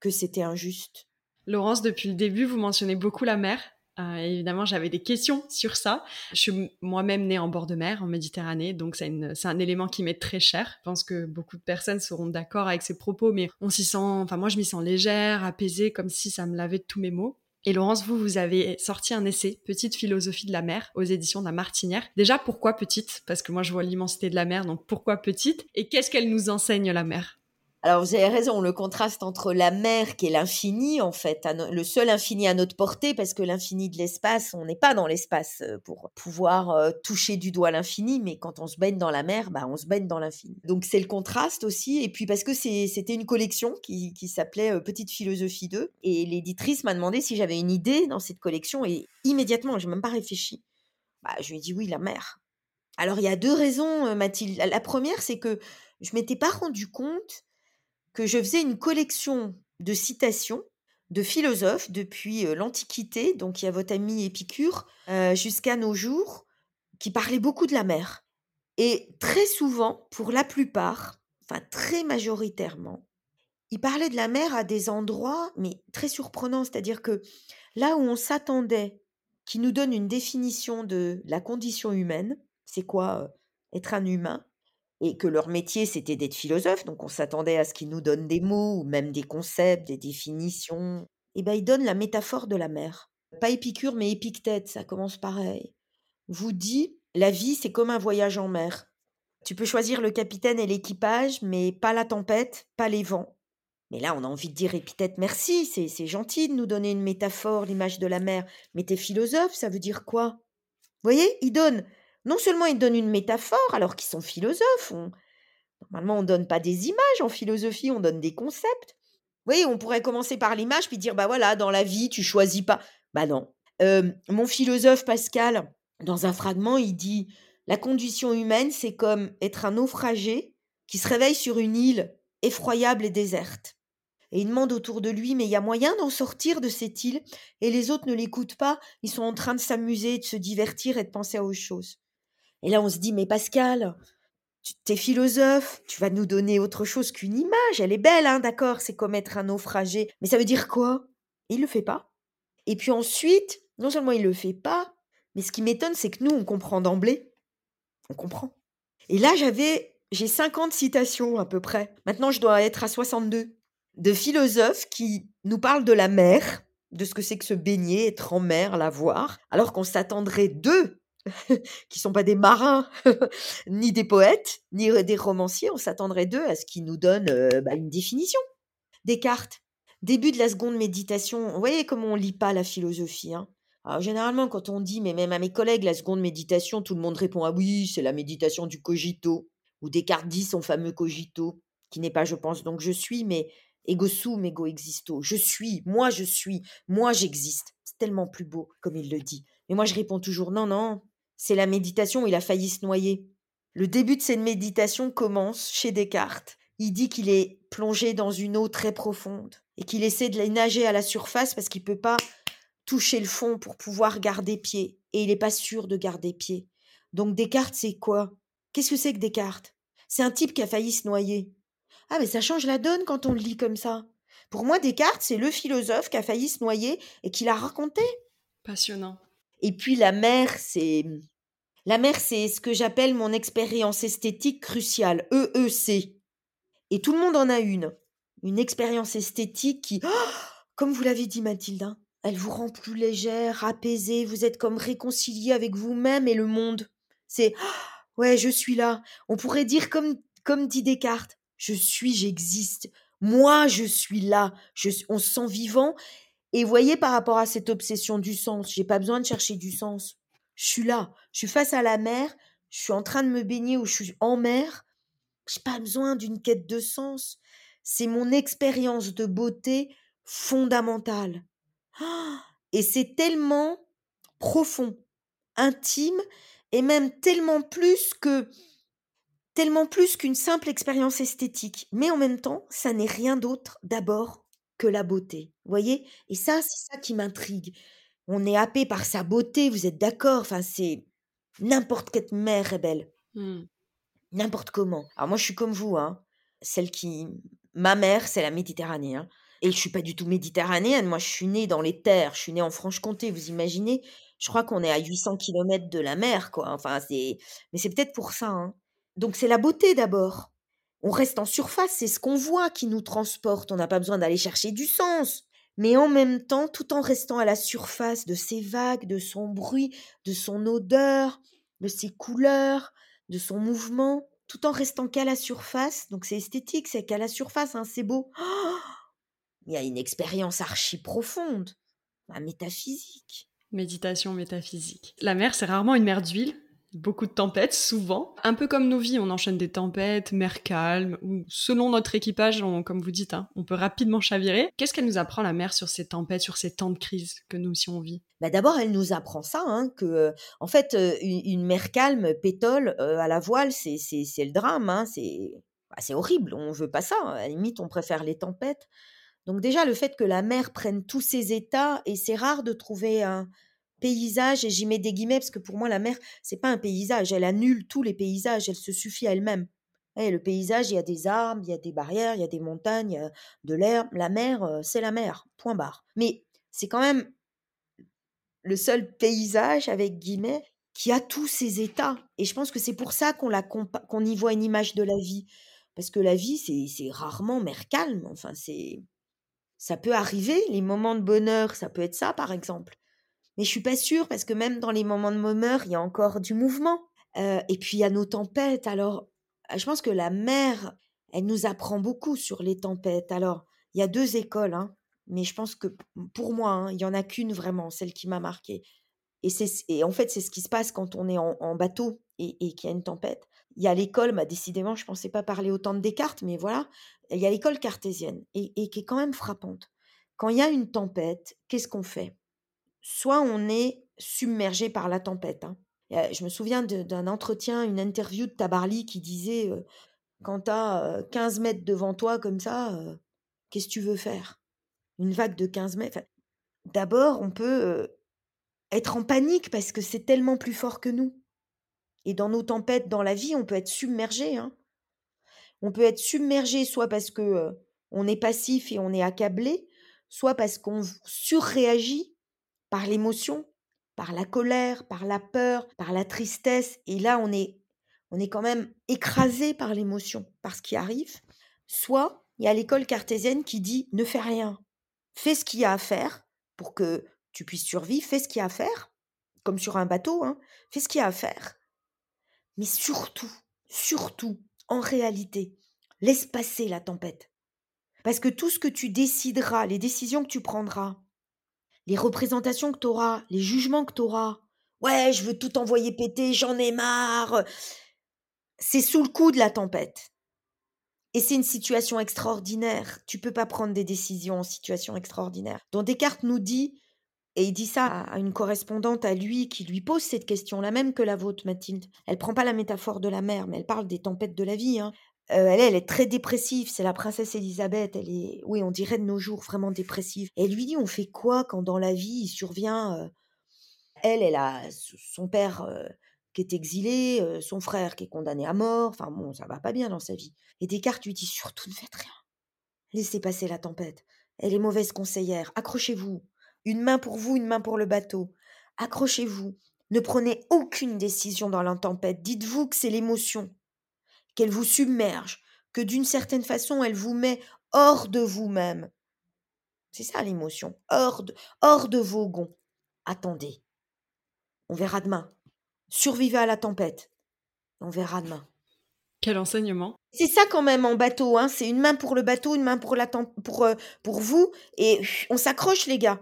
que c'était injuste. Laurence, depuis le début, vous mentionnez beaucoup la mer. Euh, évidemment, j'avais des questions sur ça. Je suis moi-même née en bord de mer, en Méditerranée, donc c'est un élément qui m'est très cher. Je pense que beaucoup de personnes seront d'accord avec ces propos, mais on s'y sent, enfin moi je m'y sens légère, apaisée, comme si ça me lavait de tous mes maux. Et Laurence, vous, vous avez sorti un essai, Petite philosophie de la mer, aux éditions de la Martinière. Déjà, pourquoi petite? Parce que moi, je vois l'immensité de la mer, donc pourquoi petite? Et qu'est-ce qu'elle nous enseigne, la mer? Alors vous avez raison, le contraste entre la mer qui est l'infini en fait, le seul infini à notre portée, parce que l'infini de l'espace, on n'est pas dans l'espace euh, pour pouvoir euh, toucher du doigt l'infini, mais quand on se baigne dans la mer, bah, on se baigne dans l'infini. Donc c'est le contraste aussi, et puis parce que c'était une collection qui, s'appelait euh, Petite Philosophie 2, et l'éditrice m'a demandé si j'avais une idée dans cette collection, et immédiatement, j'ai même pas réfléchi. Bah, je lui ai dit oui, la mer. Alors il y a deux raisons, Mathilde. La première, c'est que je m'étais pas rendu compte que je faisais une collection de citations de philosophes depuis l'Antiquité, donc il y a votre ami Épicure, jusqu'à nos jours, qui parlaient beaucoup de la mer. Et très souvent, pour la plupart, enfin très majoritairement, ils parlaient de la mer à des endroits, mais très surprenants, c'est-à-dire que là où on s'attendait qu'ils nous donnent une définition de la condition humaine, c'est quoi être un humain, et que leur métier c'était d'être philosophe, donc on s'attendait à ce qu'ils nous donnent des mots ou même des concepts, des définitions. Et eh ben ils donnent la métaphore de la mer. Pas Épicure mais Épictète, ça commence pareil. Vous dit la vie c'est comme un voyage en mer. Tu peux choisir le capitaine et l'équipage, mais pas la tempête, pas les vents. Mais là, on a envie de dire Épithète, merci, c'est gentil de nous donner une métaphore, l'image de la mer. Mais t'es philosophe, ça veut dire quoi? Vous voyez, il donne non seulement ils donnent une métaphore alors qu'ils sont philosophes. Normalement, on ne donne pas des images en philosophie, on donne des concepts. Oui, on pourrait commencer par l'image puis dire bah voilà, dans la vie, tu choisis pas. Bah non. mon philosophe Pascal, dans un fragment, il dit la condition humaine, c'est comme être un naufragé qui se réveille sur une île effroyable et déserte. Et il demande autour de lui, mais il y a moyen d'en sortir de cette île? Et les autres ne l'écoutent pas, ils sont en train de s'amuser, de se divertir et de penser à autre chose. Et là, on se dit, mais Pascal, tu es philosophe, tu vas nous donner autre chose qu'une image. Elle est belle, hein, d'accord, c'est comme être un naufragé. Mais ça veut dire quoi? Il le fait pas. Et puis ensuite, non seulement il le fait pas, mais ce qui m'étonne, c'est que nous, on comprend d'emblée. On comprend. Et là, j'avais, j'ai 50 citations à peu près. Maintenant, je dois être à 62 de philosophes qui nous parlent de la mer, de ce que c'est que se baigner, être en mer, la voir, alors qu'on s'attendrait d'eux *laughs* qui sont pas des marins, *laughs* ni des poètes, ni des romanciers, on s'attendrait d'eux à ce qu'ils nous donnent bah, une définition. Descartes, début de la seconde méditation. Vous voyez comment on lit pas la philosophie. Hein généralement, quand on dit, mais même à mes collègues, la seconde méditation, tout le monde répond ah oui, c'est la méditation du cogito. Ou Descartes dit son fameux cogito, qui n'est pas je pense donc je suis, mais ego sum, ego existo. Je suis, moi je suis, moi j'existe. C'est tellement plus beau, comme il le dit. Mais moi je réponds toujours non, non, c'est la méditation où il a failli se noyer. Le début de cette méditation commence chez Descartes. Il dit qu'il est plongé dans une eau très profonde et qu'il essaie de nager à la surface parce qu'il ne peut pas toucher le fond pour pouvoir garder pied. Et il n'est pas sûr de garder pied. Donc Descartes, c'est quoi? Qu'est-ce que c'est que Descartes? C'est un type qui a failli se noyer. Ah, mais ça change la donne quand on le lit comme ça. Pour moi, Descartes, c'est le philosophe qui a failli se noyer et qui l'a raconté. Passionnant. Et puis la mer, c'est. La mer, c'est ce que j'appelle mon expérience esthétique cruciale, EEC. Et tout le monde en a une. Une expérience esthétique qui, *gasps* comme vous l'avez dit Mathilde, hein, elle vous rend plus légère, apaisée, vous êtes comme réconcilié avec vous-même et le monde. C'est *gasps* ouais, je suis là. On pourrait dire comme comme dit Descartes, je suis, j'existe. Moi, je suis là. Je, on se sent vivant. Et voyez, par rapport à cette obsession du sens, j'ai pas besoin de chercher du sens. Je suis là. Je suis face à la mer. Je suis en train de me baigner ou je suis en mer. J'ai pas besoin d'une quête de sens. C'est mon expérience de beauté fondamentale. *gasps* Et c'est tellement profond, intime, et même tellement plus que tellement plus qu'une simple expérience esthétique. Mais en même temps, ça n'est rien d'autre d'abord que la beauté. Voyez? Et ça, c'est ça qui m'intrigue. On est happé par sa beauté, vous êtes d'accord? Enfin, c'est n'importe quelle mère est belle. Mmh. N'importe comment. Alors moi, je suis comme vous, hein. Celle qui... Ma mère, c'est la Méditerranée. Hein. Et je suis pas du tout méditerranéenne. Moi, je suis née dans les terres. Je suis née en Franche-Comté. Vous imaginez? Je crois qu'on est à 800 km de la mer, quoi. Enfin, c'est. Mais c'est peut-être pour ça. Hein. Donc, c'est la beauté d'abord. On reste en surface. C'est ce qu'on voit qui nous transporte. On n'a pas besoin d'aller chercher du sens. Mais en même temps, tout en restant à la surface de ses vagues, de son bruit, de son odeur, de ses couleurs, de son mouvement, tout en restant qu'à la surface. Donc, c'est esthétique, c'est qu'à la surface, hein, c'est beau. *gasps* Il y a une expérience archi profonde, la métaphysique. Méditation métaphysique. La mer, c'est rarement une mer d'huile. Beaucoup de tempêtes, souvent. Un peu comme nos vies, on enchaîne des tempêtes, mer calme, ou selon notre équipage, comme vous dites, hein, on peut rapidement chavirer. Qu'est-ce qu'elle nous apprend, la mer, sur ces tempêtes, sur ces temps de crise que nous aussi on vit? Bah D'abord, elle nous apprend ça, hein, que, en fait, euh, une, mer calme, pétole, euh, à la voile, c'est le drame, hein, bah, c'est horrible, on veut pas ça. À la limite, on préfère les tempêtes. Donc déjà, le fait que la mer prenne tous ces états, et c'est rare de trouver un paysage, et j'y mets des guillemets, parce que pour moi, la mer, c'est pas un paysage, elle annule tous les paysages, elle se suffit à elle-même. Et le paysage, il y a des arbres, il y a des barrières, il y a des montagnes, de l'herbe. La mer, euh, c'est la mer, point barre. Mais c'est quand même le seul paysage, avec guillemets, qui a tous ces états. Et je pense que c'est pour ça qu'on qu'on y voit une image de la vie. Parce que la vie, c'est rarement mer calme. Enfin, c'est ça peut arriver, les moments de bonheur, ça peut être ça, par exemple. Mais je suis pas sûre, parce que même dans les moments de bonheur, il y a encore du mouvement. Euh, et puis, il y a nos tempêtes. Alors, euh, je pense que la mer, elle nous apprend beaucoup sur les tempêtes. Alors, il y a deux écoles, hein, mais je pense que pour moi, hein, il y en a qu'une vraiment, celle qui m'a marquée. Et, et en fait, c'est ce qui se passe quand on est en, bateau et, et qu'il y a une tempête. Il y a l'école, bah, décidément, je ne pensais pas parler autant de Descartes, mais voilà, il y a l'école cartésienne et, qui est quand même frappante. Quand il y a une tempête, qu'est-ce qu'on fait? Soit on est submergé par la tempête. Hein. Je me souviens d'un entretien, une interview de Tabarly qui disait quand tu as 15 mètres devant toi comme ça, qu'est-ce que tu veux faire? Une vague de 15 mètres. D'abord, on peut être en panique parce que c'est tellement plus fort que nous. Et dans nos tempêtes dans la vie, on peut être submergé. Hein. On peut être submergé soit parce que on est passif et on est accablé, soit parce qu'on surréagit par l'émotion, par la colère, par la peur, par la tristesse. Et là, on est, on est quand même écrasé par l'émotion, par ce qui arrive. Soit il y a l'école cartésienne qui dit ne fais rien, fais ce qu'il y a à faire pour que tu puisses survivre, fais ce qu'il y a à faire, comme sur un bateau, hein, fais ce qu'il y a à faire. Mais surtout, surtout, en réalité, laisse passer la tempête. Parce que tout ce que tu décideras, les décisions que tu prendras, les représentations que tu auras, les jugements que tu auras, ouais, je veux tout envoyer péter, j'en ai marre, c'est sous le coup de la tempête. Et c'est une situation extraordinaire. Tu peux pas prendre des décisions en situation extraordinaire. Donc Descartes nous dit, et il dit ça à une correspondante à lui qui lui pose cette question, la même que la vôtre, Mathilde. Elle prend pas la métaphore de la mer, mais elle parle des tempêtes de la vie. Hein. Elle, elle est très dépressive, c'est la princesse Élisabeth, elle est oui, on dirait de nos jours, vraiment dépressive elle lui dit: «On fait quoi quand dans la vie il survient, elle, elle a son père, qui est exilé, son frère qui est condamné à mort, enfin bon, ça va pas bien dans sa vie et Descartes lui dit: «Surtout ne faites rien. Laissez passer la tempête. Elle est mauvaise conseillère. Accrochez-vous. Une main pour vous, une main pour le bateau. Accrochez-vous. Ne prenez aucune décision dans la tempête. Dites-vous que c'est l'émotion, qu'elle vous submerge, que d'une certaine façon, elle vous met hors de vous-même. C'est ça l'émotion, hors de, hors de vos gonds. Attendez. On verra demain. Survivez à la tempête. On verra demain. Quel enseignement C'est ça quand même en bateau, hein. c'est une main pour le bateau, une main pour, la pour, euh, pour vous, et on s'accroche les gars.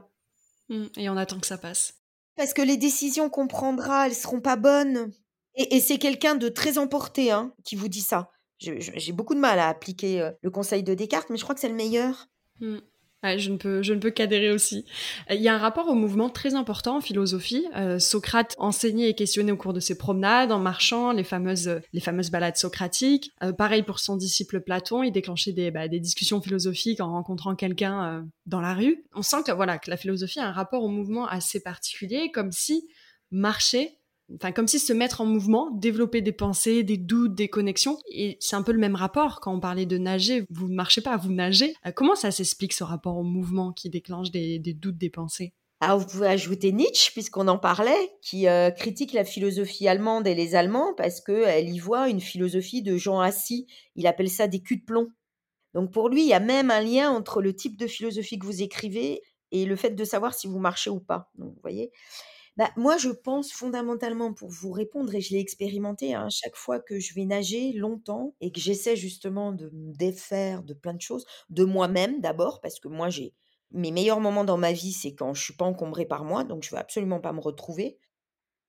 Mmh, et on attend que ça passe. Parce que les décisions qu'on prendra, elles seront pas bonnes. Et, c'est quelqu'un de très emporté hein, qui vous dit ça. J'ai beaucoup de mal à appliquer euh, le conseil de Descartes, mais je crois que c'est le meilleur. Mmh je ne peux, je ne peux qu'adhérer aussi. Euh, il y a un rapport au mouvement très important en philosophie. Euh, Socrate enseignait et questionnait au cours de ses promenades, en marchant, les fameuses, les fameuses balades socratiques. Pareil pour son disciple Platon, il déclenchait des, bah, des discussions philosophiques en rencontrant quelqu'un dans la rue. On sent que voilà que la philosophie a un rapport au mouvement assez particulier, comme si marcher enfin comme si se mettre en mouvement, développer des pensées, des doutes, des connexions. Et c'est un peu le même rapport quand on parlait de nager. Vous ne marchez pas, vous nagez. Euh, comment ça s'explique ce rapport au mouvement qui déclenche des, doutes, des pensées? Alors, vous pouvez ajouter Nietzsche, puisqu'on en parlait, qui euh, critique la philosophie allemande et les Allemands parce qu'elle y voit une philosophie de gens assis. Il appelle ça des culs de plomb. Donc, pour lui, il y a même un lien entre le type de philosophie que vous écrivez et le fait de savoir si vous marchez ou pas. Vous voyez bah, moi, je pense fondamentalement, pour vous répondre, et je l'ai expérimenté, hein, chaque fois que je vais nager longtemps et que j'essaie justement de me défaire de plein de choses, de moi-même d'abord, parce que moi, j'ai mes meilleurs moments dans ma vie, c'est quand je suis pas encombrée par moi, donc je veux absolument pas me retrouver.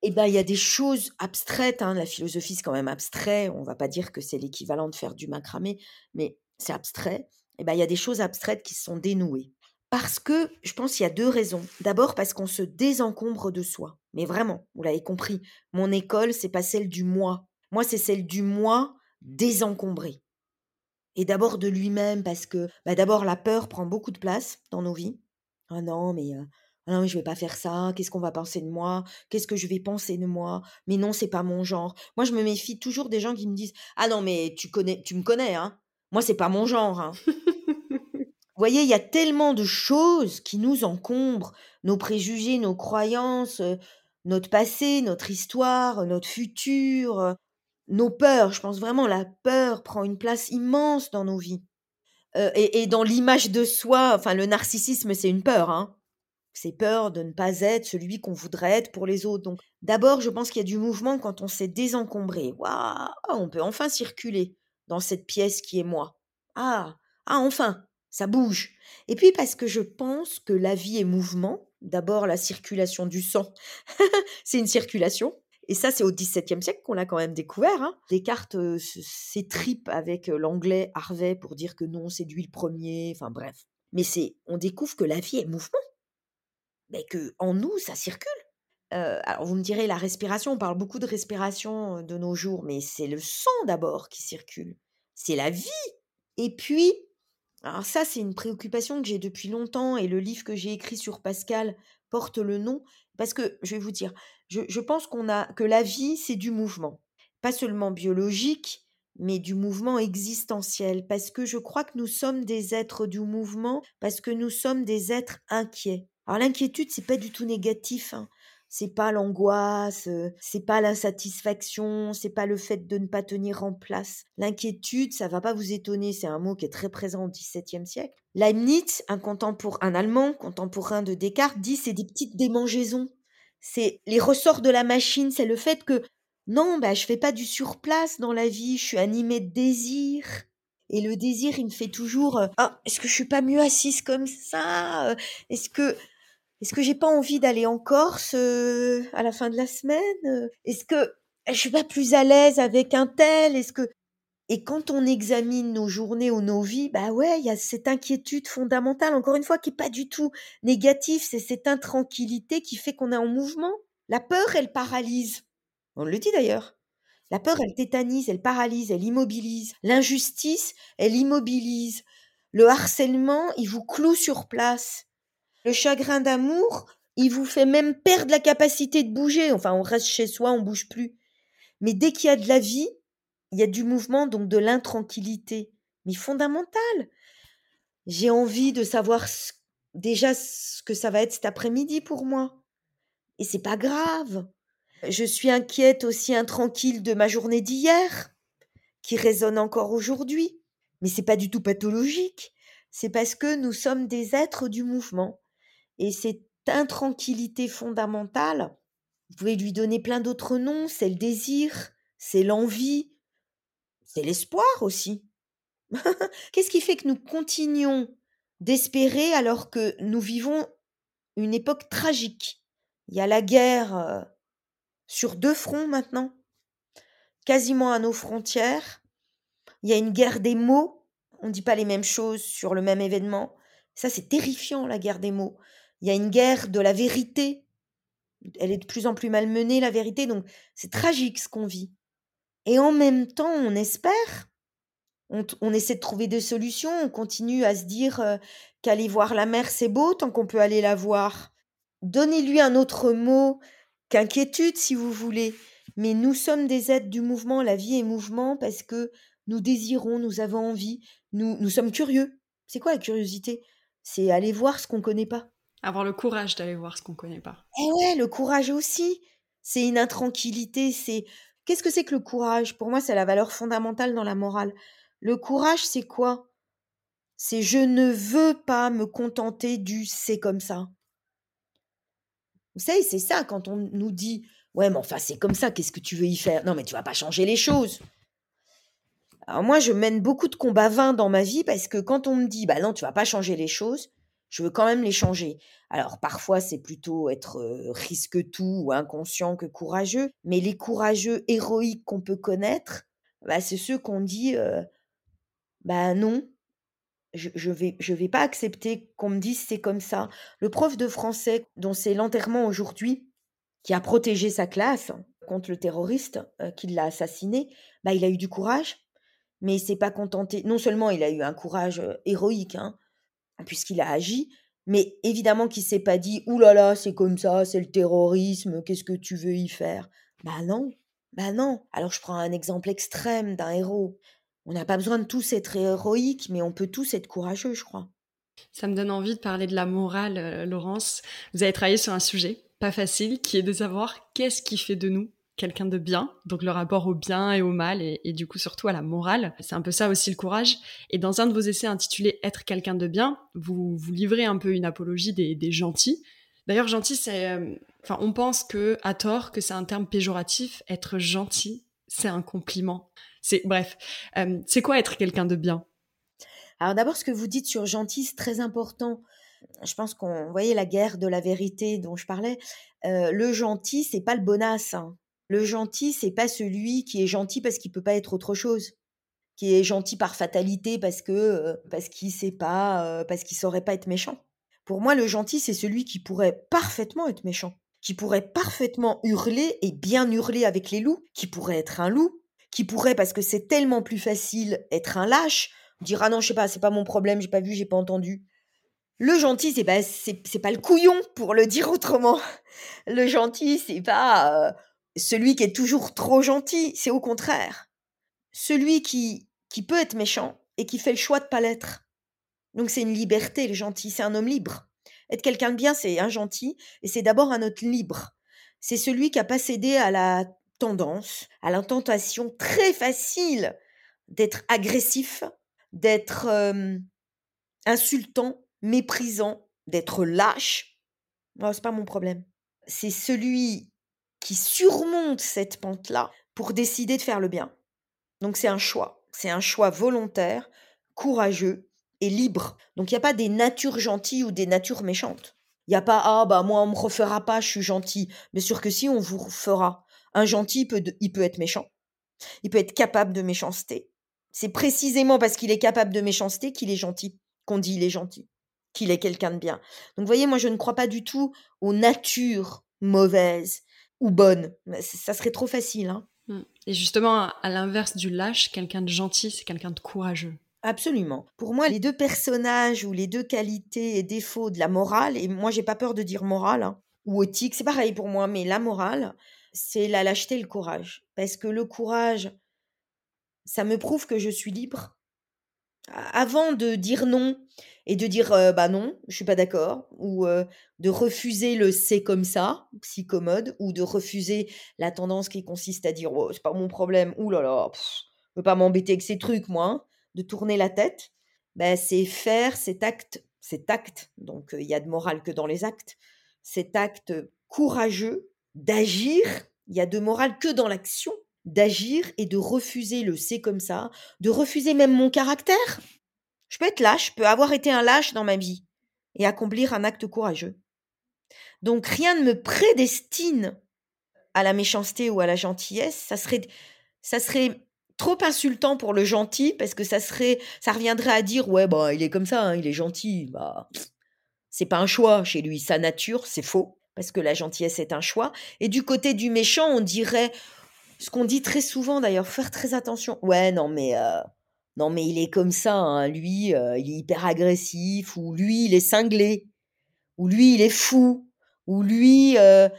Et ben, il y a des choses abstraites, hein, la philosophie, c'est quand même abstrait. On va pas dire que c'est l'équivalent de faire du macramé, mais c'est abstrait. Et ben, il y a des choses abstraites qui sont dénouées. Parce que je pense qu'il y a deux raisons. D'abord parce qu'on se désencombre de soi. Mais vraiment, vous l'avez compris, mon école, c'est pas celle du moi. Moi, c'est celle du moi désencombré. Et d'abord de lui-même, parce que bah d'abord la peur prend beaucoup de place dans nos vies. Ah non, mais euh, ah non, mais je vais pas faire ça. Qu'est-ce qu'on va penser de moi? Qu'est-ce que je vais penser de moi? Mais non, c'est pas mon genre. Moi, je me méfie toujours des gens qui me disent Ah non, mais tu connais, tu me connais, hein Moi, c'est pas mon genre. Hein. Voyez, il y a tellement de choses qui nous encombrent, nos préjugés, nos croyances, notre passé, notre histoire, notre futur, nos peurs. Je pense vraiment la peur prend une place immense dans nos vies. et, dans l'image de soi, enfin le narcissisme, c'est une peur. Hein. C'est peur de ne pas être celui qu'on voudrait être pour les autres. Donc d'abord, je pense qu'il y a du mouvement quand on s'est désencombré. Waouh, on peut enfin circuler dans cette pièce qui est moi. Ah, ah enfin, ça bouge. Et puis parce que je pense que la vie est mouvement. D'abord, la circulation du sang, *laughs* c'est une circulation. Et ça, c'est au XVIIe siècle qu'on l'a quand même découvert. Hein. Descartes s'étripe avec l'anglais Harvey pour dire que non, c'est lui le premier. Enfin bref. Mais c'est, on découvre que la vie est mouvement. Mais que en nous, ça circule. Alors vous me direz, la respiration, on parle beaucoup de respiration de nos jours, mais c'est le sang d'abord qui circule. C'est la vie. Et puis, alors ça, c'est une préoccupation que j'ai depuis longtemps et le livre que j'ai écrit sur Pascal porte le nom parce que je vais vous dire, je, pense qu'on a que la vie, c'est du mouvement, pas seulement biologique, mais du mouvement existentiel parce que je crois que nous sommes des êtres du mouvement parce que nous sommes des êtres inquiets. Alors l'inquiétude, c'est pas du tout négatif. Hein c'est pas l'angoisse, c'est pas l'insatisfaction, c'est pas le fait de ne pas tenir en place. L'inquiétude, ça va pas vous étonner, c'est un mot qui est très présent au XVIIe siècle. Leibniz, un un allemand contemporain de Descartes, dit c'est des petites démangeaisons. C'est les ressorts de la machine, c'est le fait que non, bah je fais pas du surplace dans la vie, je suis animé de désir. Et le désir, il me fait toujours ah, est-ce que je suis pas mieux assise comme ça Est-ce que est-ce que j'ai pas envie d'aller en Corse euh, à la fin de la semaine Est-ce que je suis pas plus à l'aise avec un tel? Est-ce que et quand on examine nos journées ou nos vies, bah ouais, il y a cette inquiétude fondamentale, encore une fois, qui est pas du tout négative, c'est cette intranquillité qui fait qu'on est en mouvement. La peur, elle paralyse. On le dit d'ailleurs. La peur, elle tétanise, elle paralyse, elle immobilise. L'injustice, elle immobilise. Le harcèlement, il vous cloue sur place. Le chagrin d'amour, il vous fait même perdre la capacité de bouger. Enfin, on reste chez soi, on bouge plus. Mais dès qu'il y a de la vie, il y a du mouvement, donc de l'intranquillité. Mais fondamental. J'ai envie de savoir déjà ce que ça va être cet après-midi pour moi. Et c'est pas grave. Je suis inquiète aussi intranquille de ma journée d'hier, qui résonne encore aujourd'hui. Mais c'est pas du tout pathologique. C'est parce que nous sommes des êtres du mouvement. Et cette intranquillité fondamentale, vous pouvez lui donner plein d'autres noms, c'est le désir, c'est l'envie, c'est l'espoir aussi. *laughs* Qu'est-ce qui fait que nous continuons d'espérer alors que nous vivons une époque tragique? Il y a la guerre euh, sur deux fronts maintenant, quasiment à nos frontières. Il y a une guerre des mots. On ne dit pas les mêmes choses sur le même événement. Ça, c'est terrifiant, la guerre des mots. Il y a une guerre de la vérité. Elle est de plus en plus malmenée, la vérité. Donc, c'est tragique ce qu'on vit. Et en même temps, on espère. On, essaie de trouver des solutions. On continue à se dire euh, qu'aller voir la mer, c'est beau tant qu'on peut aller la voir. Donnez-lui un autre mot qu'inquiétude si vous voulez. Mais nous sommes des êtres du mouvement, la vie est mouvement parce que nous désirons, nous avons envie, nous sommes curieux. C'est quoi la curiosité? C'est aller voir ce qu'on ne connaît pas. Avoir le courage d'aller voir ce qu'on connaît pas. Eh ouais, le courage aussi. C'est une intranquillité, c'est... Qu'est-ce que c'est que le courage? Pour moi, c'est la valeur fondamentale dans la morale. Le courage, c'est quoi? C'est je ne veux pas me contenter du c'est comme ça. Vous savez, c'est ça quand on nous dit Ouais, mais enfin, c'est comme ça, qu'est-ce que tu veux y faire? Non, mais tu vas pas changer les choses. Alors, moi, je mène beaucoup de combats vains dans ma vie parce que quand on me dit Bah non, tu vas pas changer les choses, je veux quand même les changer. Alors, parfois, c'est plutôt être risque-tout ou inconscient que courageux, mais les courageux héroïques qu'on peut connaître, bah, c'est ceux qu'on dit Bah non, je, je vais je vais pas accepter qu'on me dise c'est comme ça. Le prof de français dont c'est l'enterrement aujourd'hui, qui a protégé sa classe contre le terroriste euh, qui l'a assassiné, bah il a eu du courage, mais il s'est pas contenté. Non seulement il a eu un courage euh, héroïque, hein, puisqu'il a agi, mais évidemment qu'il s'est pas dit ouh là là c'est comme ça, c'est le terrorisme, qu'est-ce que tu veux y faire? Bah non, bah non. Alors je prends un exemple extrême d'un héros. On n'a pas besoin de tous être héroïques, mais on peut tous être courageux, je crois. Ça me donne envie de parler de la morale, euh, Laurence. Vous avez travaillé sur un sujet pas facile, qui est de savoir qu'est-ce qui fait de nous quelqu'un de bien, donc le rapport au bien et au mal, et, du coup surtout à la morale. C'est un peu ça aussi le courage. Et dans un de vos essais intitulé Être quelqu'un de bien, vous, vous livrez un peu une apologie des, gentils. D'ailleurs, gentil, c'est, euh, enfin, on pense que à tort que c'est un terme péjoratif. Être gentil, c'est un compliment. C'est bref, euh, c'est quoi être quelqu'un de bien? Alors d'abord, ce que vous dites sur gentil, c'est très important. Je pense qu'on voyait la guerre de la vérité dont je parlais. Euh, le gentil, c'est pas le bonasse. Hein. Le gentil, c'est pas celui qui est gentil parce qu'il peut pas être autre chose, qui est gentil par fatalité parce que parce qu'il sait pas, parce qu'il saurait pas être méchant. Pour moi, le gentil, c'est celui qui pourrait parfaitement être méchant, qui pourrait parfaitement hurler et bien hurler avec les loups, qui pourrait être un loup, qui pourrait, parce que c'est tellement plus facile, être un lâche, dire ah non, je sais pas, c'est pas mon problème, j'ai pas vu, j'ai pas entendu. Le gentil, c'est pas, c'est, pas le couillon, pour le dire *laughs* autrement. Le gentil, c'est pas celui qui est toujours trop gentil, c'est au contraire. Celui qui, qui peut être méchant et qui fait le choix de pas l'être. Donc c'est une liberté, le gentil, c'est un homme libre. Être quelqu'un de bien, c'est un gentil, et c'est d'abord un autre libre. C'est celui qui a pas cédé à la tendance, à la tentation très facile d'être agressif, d'être insultant, méprisant, d'être lâche. Ce c'est pas mon problème. C'est celui qui surmonte cette pente-là pour décider de faire le bien. Donc c'est un choix. C'est un choix volontaire, courageux et libre. Donc il n'y a pas des natures gentilles ou des natures méchantes. Il n'y a pas ah bah moi on me refera pas, je suis gentil. Bien sûr que si on vous refera. Un gentil, peut il peut être méchant. Il peut être capable de méchanceté. C'est précisément parce qu'il est capable de méchanceté qu'il est gentil, qu'on dit il est gentil, qu'il est quelqu'un de bien. Donc, vous voyez, moi, je ne crois pas du tout aux natures mauvaises ou bonnes. Ça serait trop facile. Hein Mmh. Et justement, à l'inverse du lâche, quelqu'un de gentil, c'est quelqu'un de courageux. Absolument. Pour moi, les deux personnages ou les deux qualités et défauts de la morale, et moi j'ai pas peur de dire morale hein, ou éthique, c'est pareil pour moi, mais la morale, c'est la lâcheté et le courage. Parce que le courage, ça me prouve que je suis libre. Avant de dire non et de dire bah non, je suis pas d'accord, ou de refuser le c'est comme ça, psychomode, ou de refuser la tendance qui consiste à dire oh, c'est pas mon problème, ou là là, je veux pas m'embêter avec ces trucs moi, de tourner la tête, bah, c'est faire cet acte, cet acte, donc il y a de morale que dans les actes, cet acte courageux d'agir, il y a de morale que dans l'action, d'agir et de refuser le c'est comme ça, de refuser même mon caractère. Je peux être lâche, je peux avoir été un lâche dans ma vie et accomplir un acte courageux. Donc rien ne me prédestine à la méchanceté ou à la gentillesse, ça serait ça serait trop insultant pour le gentil parce que ça serait ça reviendrait à dire ouais bah il est comme ça, hein, il est gentil, bah c'est pas un choix chez lui, sa nature, c'est faux parce que la gentillesse est un choix et du côté du méchant, on dirait ce qu'on dit très souvent d'ailleurs, faire très attention. Ouais, non, mais euh, non, mais il est comme ça, hein, lui, euh, il est hyper agressif, ou lui, il est cinglé, ou lui, il est fou, ou lui, euh,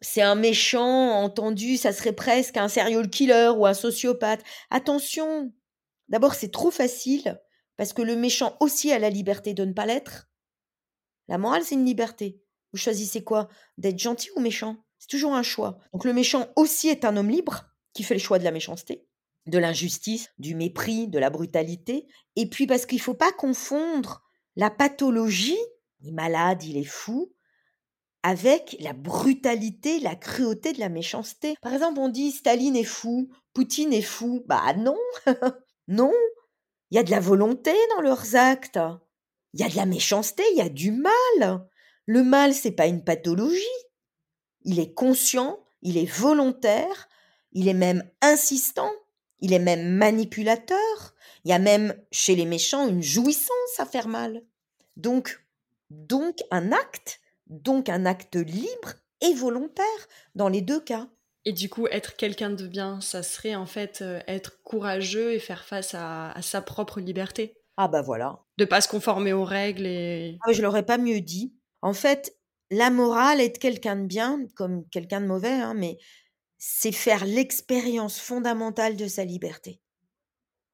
c'est un méchant, entendu, ça serait presque un serial killer ou un sociopathe. Attention, d'abord, c'est trop facile, parce que le méchant aussi a la liberté de ne pas l'être. La morale, c'est une liberté. Vous choisissez quoi D'être gentil ou méchant? C'est toujours un choix. Donc le méchant aussi est un homme libre qui fait le choix de la méchanceté, de l'injustice, du mépris, de la brutalité. Et puis parce qu'il ne faut pas confondre la pathologie, il est malade, il est fou, avec la brutalité, la cruauté de la méchanceté. Par exemple, on dit Staline est fou, Poutine est fou. Bah non, *laughs* non. Il y a de la volonté dans leurs actes. Il y a de la méchanceté, il y a du mal. Le mal, c'est pas une pathologie il est conscient, il est volontaire, il est même insistant, il est même manipulateur. Il y a même chez les méchants une jouissance à faire mal. Donc, donc un acte, donc un acte libre et volontaire dans les deux cas. Et du coup, être quelqu'un de bien, ça serait en fait euh, être courageux et faire face à, sa propre liberté. Ah bah voilà. De pas se conformer aux règles et. Ah, je l'aurais pas mieux dit. En fait, la morale, être quelqu'un de bien, comme quelqu'un de mauvais, hein, mais c'est faire l'expérience fondamentale de sa liberté.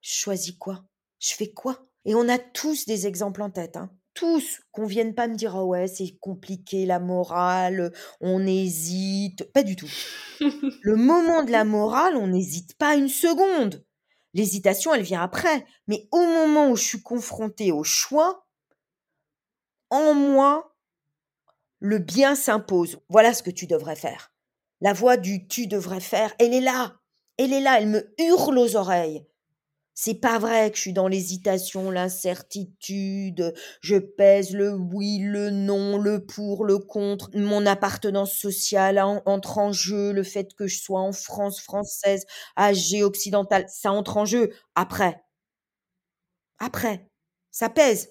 Je choisis quoi? Je fais quoi? Et on a tous des exemples en tête, hein. tous, qu'on vienne pas me dire ah ouais c'est compliqué la morale, on hésite, pas du tout. *laughs* Le moment de la morale, on n'hésite pas une seconde. L'hésitation, elle vient après, mais au moment où je suis confrontée au choix, en moi, le bien s'impose. Voilà ce que tu devrais faire. La voix du tu devrais faire, elle est là. Elle est là, elle me hurle aux oreilles. C'est pas vrai que je suis dans l'hésitation, l'incertitude, je pèse le oui, le non, le pour, le contre, mon appartenance sociale entre en jeu, le fait que je sois en France française, âgée, occidentale, ça entre en jeu après. Après. Ça pèse.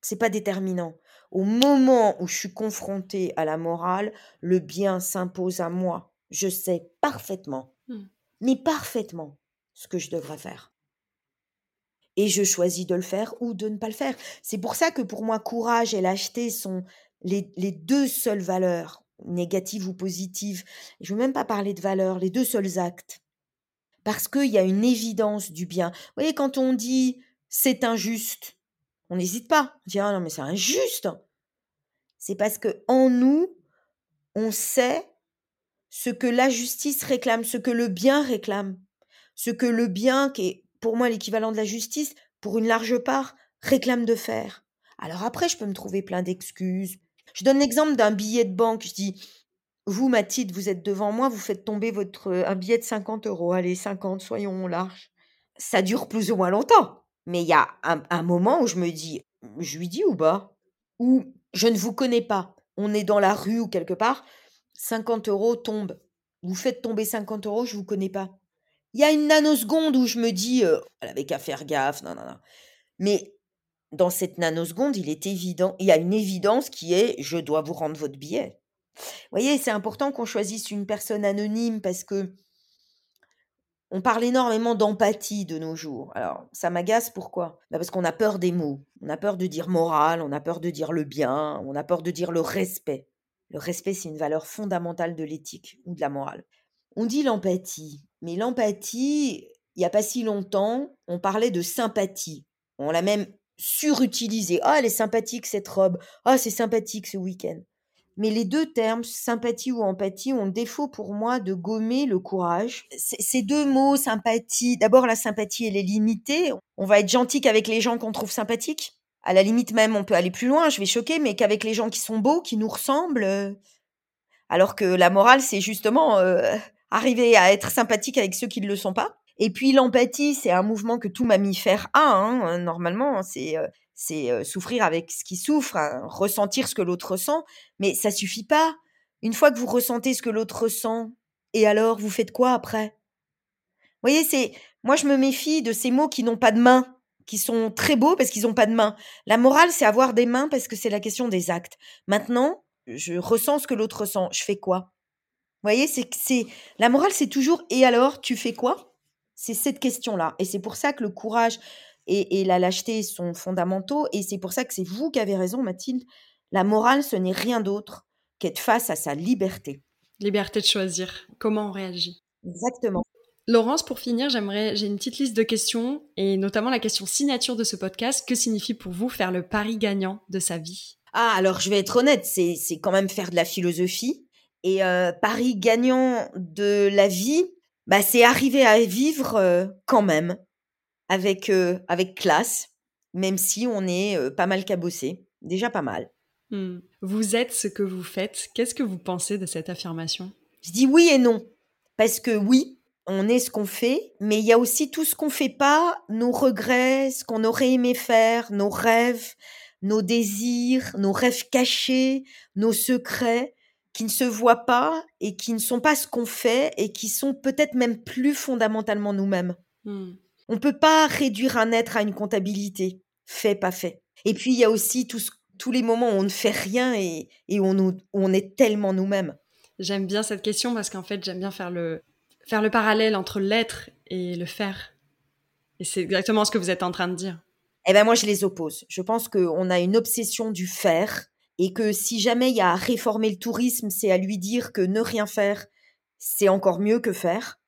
C'est pas déterminant. Au moment où je suis confrontée à la morale, le bien s'impose à moi. Je sais parfaitement, mmh. mais parfaitement, ce que je devrais faire. Et je choisis de le faire ou de ne pas le faire. C'est pour ça que pour moi, courage et lâcheté sont les, les deux seules valeurs, négatives ou positives. Je ne veux même pas parler de valeurs, les deux seuls actes. Parce qu'il y a une évidence du bien. Vous voyez, quand on dit c'est injuste, on n'hésite pas. On dit, «Ah non, mais c'est injuste. C'est parce que en nous, on sait ce que la justice réclame, ce que le bien réclame, ce que le bien, qui est pour moi l'équivalent de la justice, pour une large part, réclame de faire. Alors après, je peux me trouver plein d'excuses. Je donne l'exemple d'un billet de banque. Je dis, vous, Mathilde, vous êtes devant moi, vous faites tomber votre, un billet de 50 euros. Allez, 50, soyons larges. Ça dure plus ou moins longtemps. Mais il y a un, moment où je me dis, je lui dis ou pas? Ou je ne vous connais pas, on est dans la rue ou quelque part, 50 euros tombent. Vous faites tomber 50 euros, je ne vous connais pas. Il y a une nanoseconde où je me dis, elle avait qu'à faire gaffe, non, non, non. Mais dans cette nanoseconde, il est évident, il y a une évidence qui est, je dois vous rendre votre billet. Vous voyez, c'est important qu'on choisisse une personne anonyme parce que On parle énormément d'empathie de nos jours. Alors, ça m'agace pourquoi? Bah, Parce qu'on a peur des mots. On a peur de dire moral, on a peur de dire le bien, on a peur de dire le respect. Le respect, c'est une valeur fondamentale de l'éthique ou de la morale. On dit l'empathie, mais l'empathie, il n'y a pas si longtemps, on parlait de sympathie. On l'a même surutilisé. Ah, elle est sympathique cette robe. Ah, c'est sympathique ce week-end. Mais les deux termes, sympathie ou empathie, ont défaut pour moi de gommer le courage. Ces deux mots, sympathie, d'abord la sympathie, elle est limitée. On va être gentil qu'avec les gens qu'on trouve sympathiques. À la limite même, on peut aller plus loin, je vais choquer, mais qu'avec les gens qui sont beaux, qui nous ressemblent. Euh. Alors que la morale, c'est justement euh, *laughs* arriver à être sympathique avec ceux qui ne le sont pas. Et puis l'empathie, c'est un mouvement que tout mammifère a, hein, normalement. C'est euh, c'est souffrir avec ce qui souffre, hein, ressentir ce que l'autre ressent, mais ça suffit pas. Une fois que vous ressentez ce que l'autre ressent, et alors vous faites quoi après? Vous voyez, c'est moi je me méfie de ces mots qui n'ont pas de main, qui sont très beaux parce qu'ils n'ont pas de main. La morale, c'est avoir des mains parce que c'est la question des actes. Maintenant, je ressens ce que l'autre ressent, je fais quoi? Vous voyez, c'est c'est la morale, c'est toujours et alors tu fais quoi? C'est cette question-là, et c'est pour ça que le courage et, la lâcheté sont fondamentaux. Et c'est pour ça que c'est vous qui avez raison, Mathilde. La morale, ce n'est rien d'autre qu'être face à sa liberté. Liberté de choisir comment on réagit. Exactement. Laurence, pour finir, j'aimerais, j'ai une petite liste de questions et notamment la question signature de ce podcast. Que signifie pour vous faire le pari gagnant de sa vie? Ah, alors je vais être honnête, c'est, quand même faire de la philosophie. Et euh, pari gagnant de la vie, bah, c'est arriver à vivre euh, quand même avec, avec classe, même si on est pas mal cabossé. Déjà pas mal. Mmh. Vous êtes ce que vous faites. Qu'est-ce que vous pensez de cette affirmation? Je dis oui et non. Parce que oui, on est ce qu'on fait, mais il y a aussi tout ce qu'on fait pas, nos regrets, ce qu'on aurait aimé faire, nos rêves, nos désirs, nos rêves cachés, nos secrets qui ne se voient pas et qui ne sont pas ce qu'on fait et qui sont peut-être même plus fondamentalement nous-mêmes. Mmh. On peut pas réduire un être à une comptabilité. Fait, pas fait. Et puis, il y a aussi tous, tous les moments où on ne fait rien et, et on, on est tellement nous-mêmes. J'aime bien cette question parce qu'en fait, j'aime bien faire le, faire le parallèle entre l'être et le faire. Et c'est exactement ce que vous êtes en train de dire. Eh ben moi, je les oppose. Je pense qu'on a une obsession du faire et que si jamais il y a à réformer le tourisme, c'est à lui dire que ne rien faire, c'est encore mieux que faire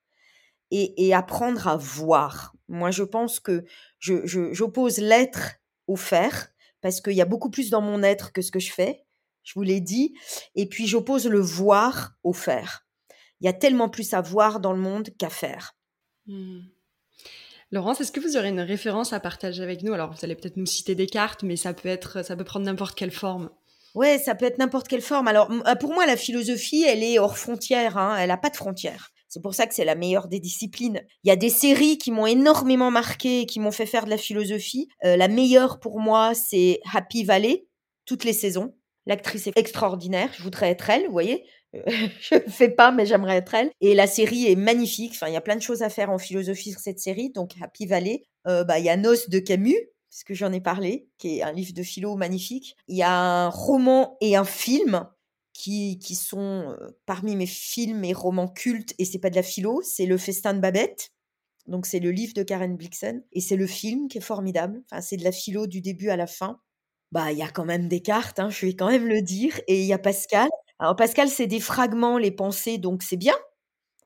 et, apprendre à voir. Moi, je pense que j'oppose l'être au faire, parce qu'il y a beaucoup plus dans mon être que ce que je fais, je vous l'ai dit, et puis j'oppose le voir au faire. Il y a tellement plus à voir dans le monde qu'à faire. Mmh. Laurence, est-ce que vous aurez une référence à partager avec nous? Alors, vous allez peut-être nous citer des cartes, mais ça peut être, ça peut prendre n'importe quelle forme. Ouais, ça peut être n'importe quelle forme. Alors, pour moi, la philosophie, elle est hors frontières. Hein. Elle n'a pas de frontières. C'est pour ça que c'est la meilleure des disciplines. Il y a des séries qui m'ont énormément marqué qui m'ont fait faire de la philosophie. Euh, la meilleure pour moi, c'est Happy Valley, toutes les saisons. L'actrice est extraordinaire. Je voudrais être elle, vous voyez. Euh, *laughs* je ne fais pas, mais j'aimerais être elle. Et la série est magnifique. Enfin, il y a plein de choses à faire en philosophie sur cette série. Donc, Happy Valley. Euh, bah, il y a Nos de Camus, puisque j'en ai parlé, qui est un livre de philo magnifique. Il y a un roman et un film qui, sont parmi mes films et romans cultes, et c'est pas de la philo, c'est Le Festin de Babette. Donc c'est le livre de Karen Blixen, et c'est le film qui est formidable. Enfin, c'est de la philo du début à la fin. Bah, il y a quand même des cartes, hein, je vais quand même le dire, et il y a Pascal. Alors Pascal, c'est des fragments, les pensées, donc c'est bien.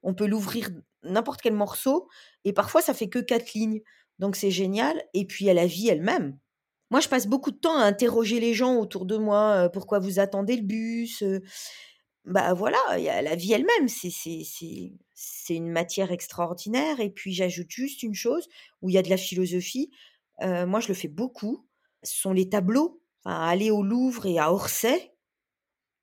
On peut l'ouvrir n'importe quel morceau, et parfois ça fait que quatre lignes, donc c'est génial. Et puis il y a la vie elle-même. Moi, je passe beaucoup de temps à interroger les gens autour de moi. pourquoi vous attendez le bus Bah voilà, il y a la vie elle-même. C'est une matière extraordinaire. Et puis j'ajoute juste une chose où il y a de la philosophie. moi, je le fais beaucoup. Ce sont les tableaux. aller au Louvre et à Orsay,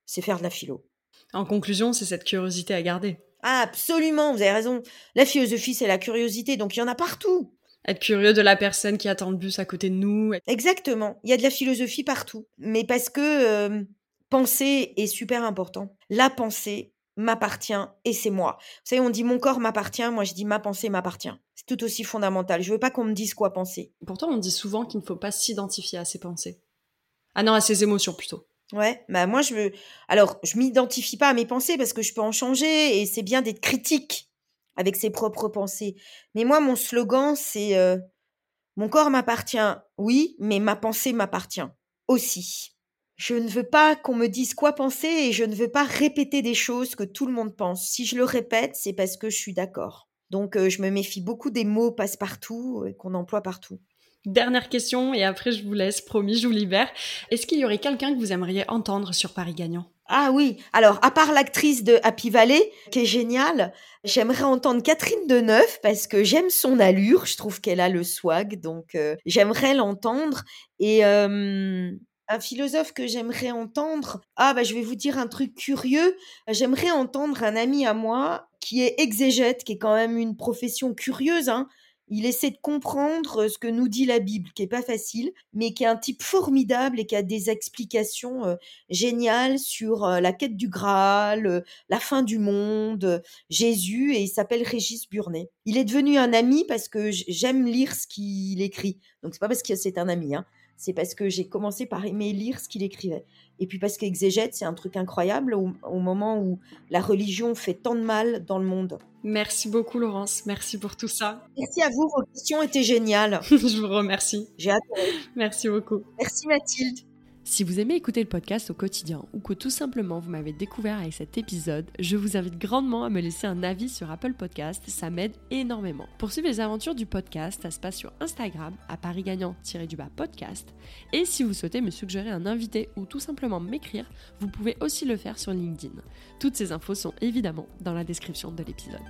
c'est faire de la philo. En conclusion, c'est cette curiosité à garder. absolument, vous avez raison. La philosophie, c'est la curiosité, donc il y en a partout être curieux de la personne qui attend le bus à côté de nous. Exactement. Il y a de la philosophie partout. Mais parce que euh, penser est super important. La pensée m'appartient et c'est moi. Vous savez, on dit mon corps m'appartient, moi je dis ma pensée m'appartient. C'est tout aussi fondamental. Je veux pas qu'on me dise quoi penser. Pourtant, on dit souvent qu'il ne faut pas s'identifier à ses pensées. Ah non, à ses émotions plutôt. Ouais, bah moi je veux. Alors, je m'identifie pas à mes pensées parce que je peux en changer et c'est bien d'être critique avec ses propres pensées. Mais moi, mon slogan, c'est euh, Mon corps m'appartient, oui, mais ma pensée m'appartient aussi. Je ne veux pas qu'on me dise quoi penser et je ne veux pas répéter des choses que tout le monde pense. Si je le répète, c'est parce que je suis d'accord. Donc, euh, je me méfie beaucoup des mots passe-partout euh, qu'on emploie partout. Dernière question et après je vous laisse, promis, je vous libère. Est-ce qu'il y aurait quelqu'un que vous aimeriez entendre sur Paris Gagnant ah oui, alors à part l'actrice de Happy Valley, qui est géniale, j'aimerais entendre Catherine Deneuve parce que j'aime son allure, je trouve qu'elle a le swag, donc euh, j'aimerais l'entendre. Et euh, un philosophe que j'aimerais entendre, ah bah je vais vous dire un truc curieux, j'aimerais entendre un ami à moi qui est exégète, qui est quand même une profession curieuse, hein, il essaie de comprendre ce que nous dit la Bible, qui est pas facile, mais qui est un type formidable et qui a des explications géniales sur la quête du Graal, la fin du monde, Jésus, et il s'appelle Régis Burnet. Il est devenu un ami parce que j'aime lire ce qu'il écrit. Donc c'est pas parce que c'est un ami, hein c'est parce que j'ai commencé par aimer lire ce qu'il écrivait. Et puis parce qu'exégète, c'est un truc incroyable au, au, moment où la religion fait tant de mal dans le monde. Merci beaucoup Laurence, merci pour tout ça. Merci à vous, vos questions étaient géniales. *laughs* Je vous remercie. J'ai adoré. Merci beaucoup. Merci Mathilde. Si vous aimez écouter le podcast au quotidien ou que tout simplement vous m'avez découvert avec cet épisode, je vous invite grandement à me laisser un avis sur Apple Podcast, ça m'aide énormément. Pour suivre les aventures du podcast, ça se passe sur Instagram à Paris Gagnant-du-bas podcast. Et si vous souhaitez me suggérer un invité ou tout simplement m'écrire, vous pouvez aussi le faire sur LinkedIn. Toutes ces infos sont évidemment dans la description de l'épisode.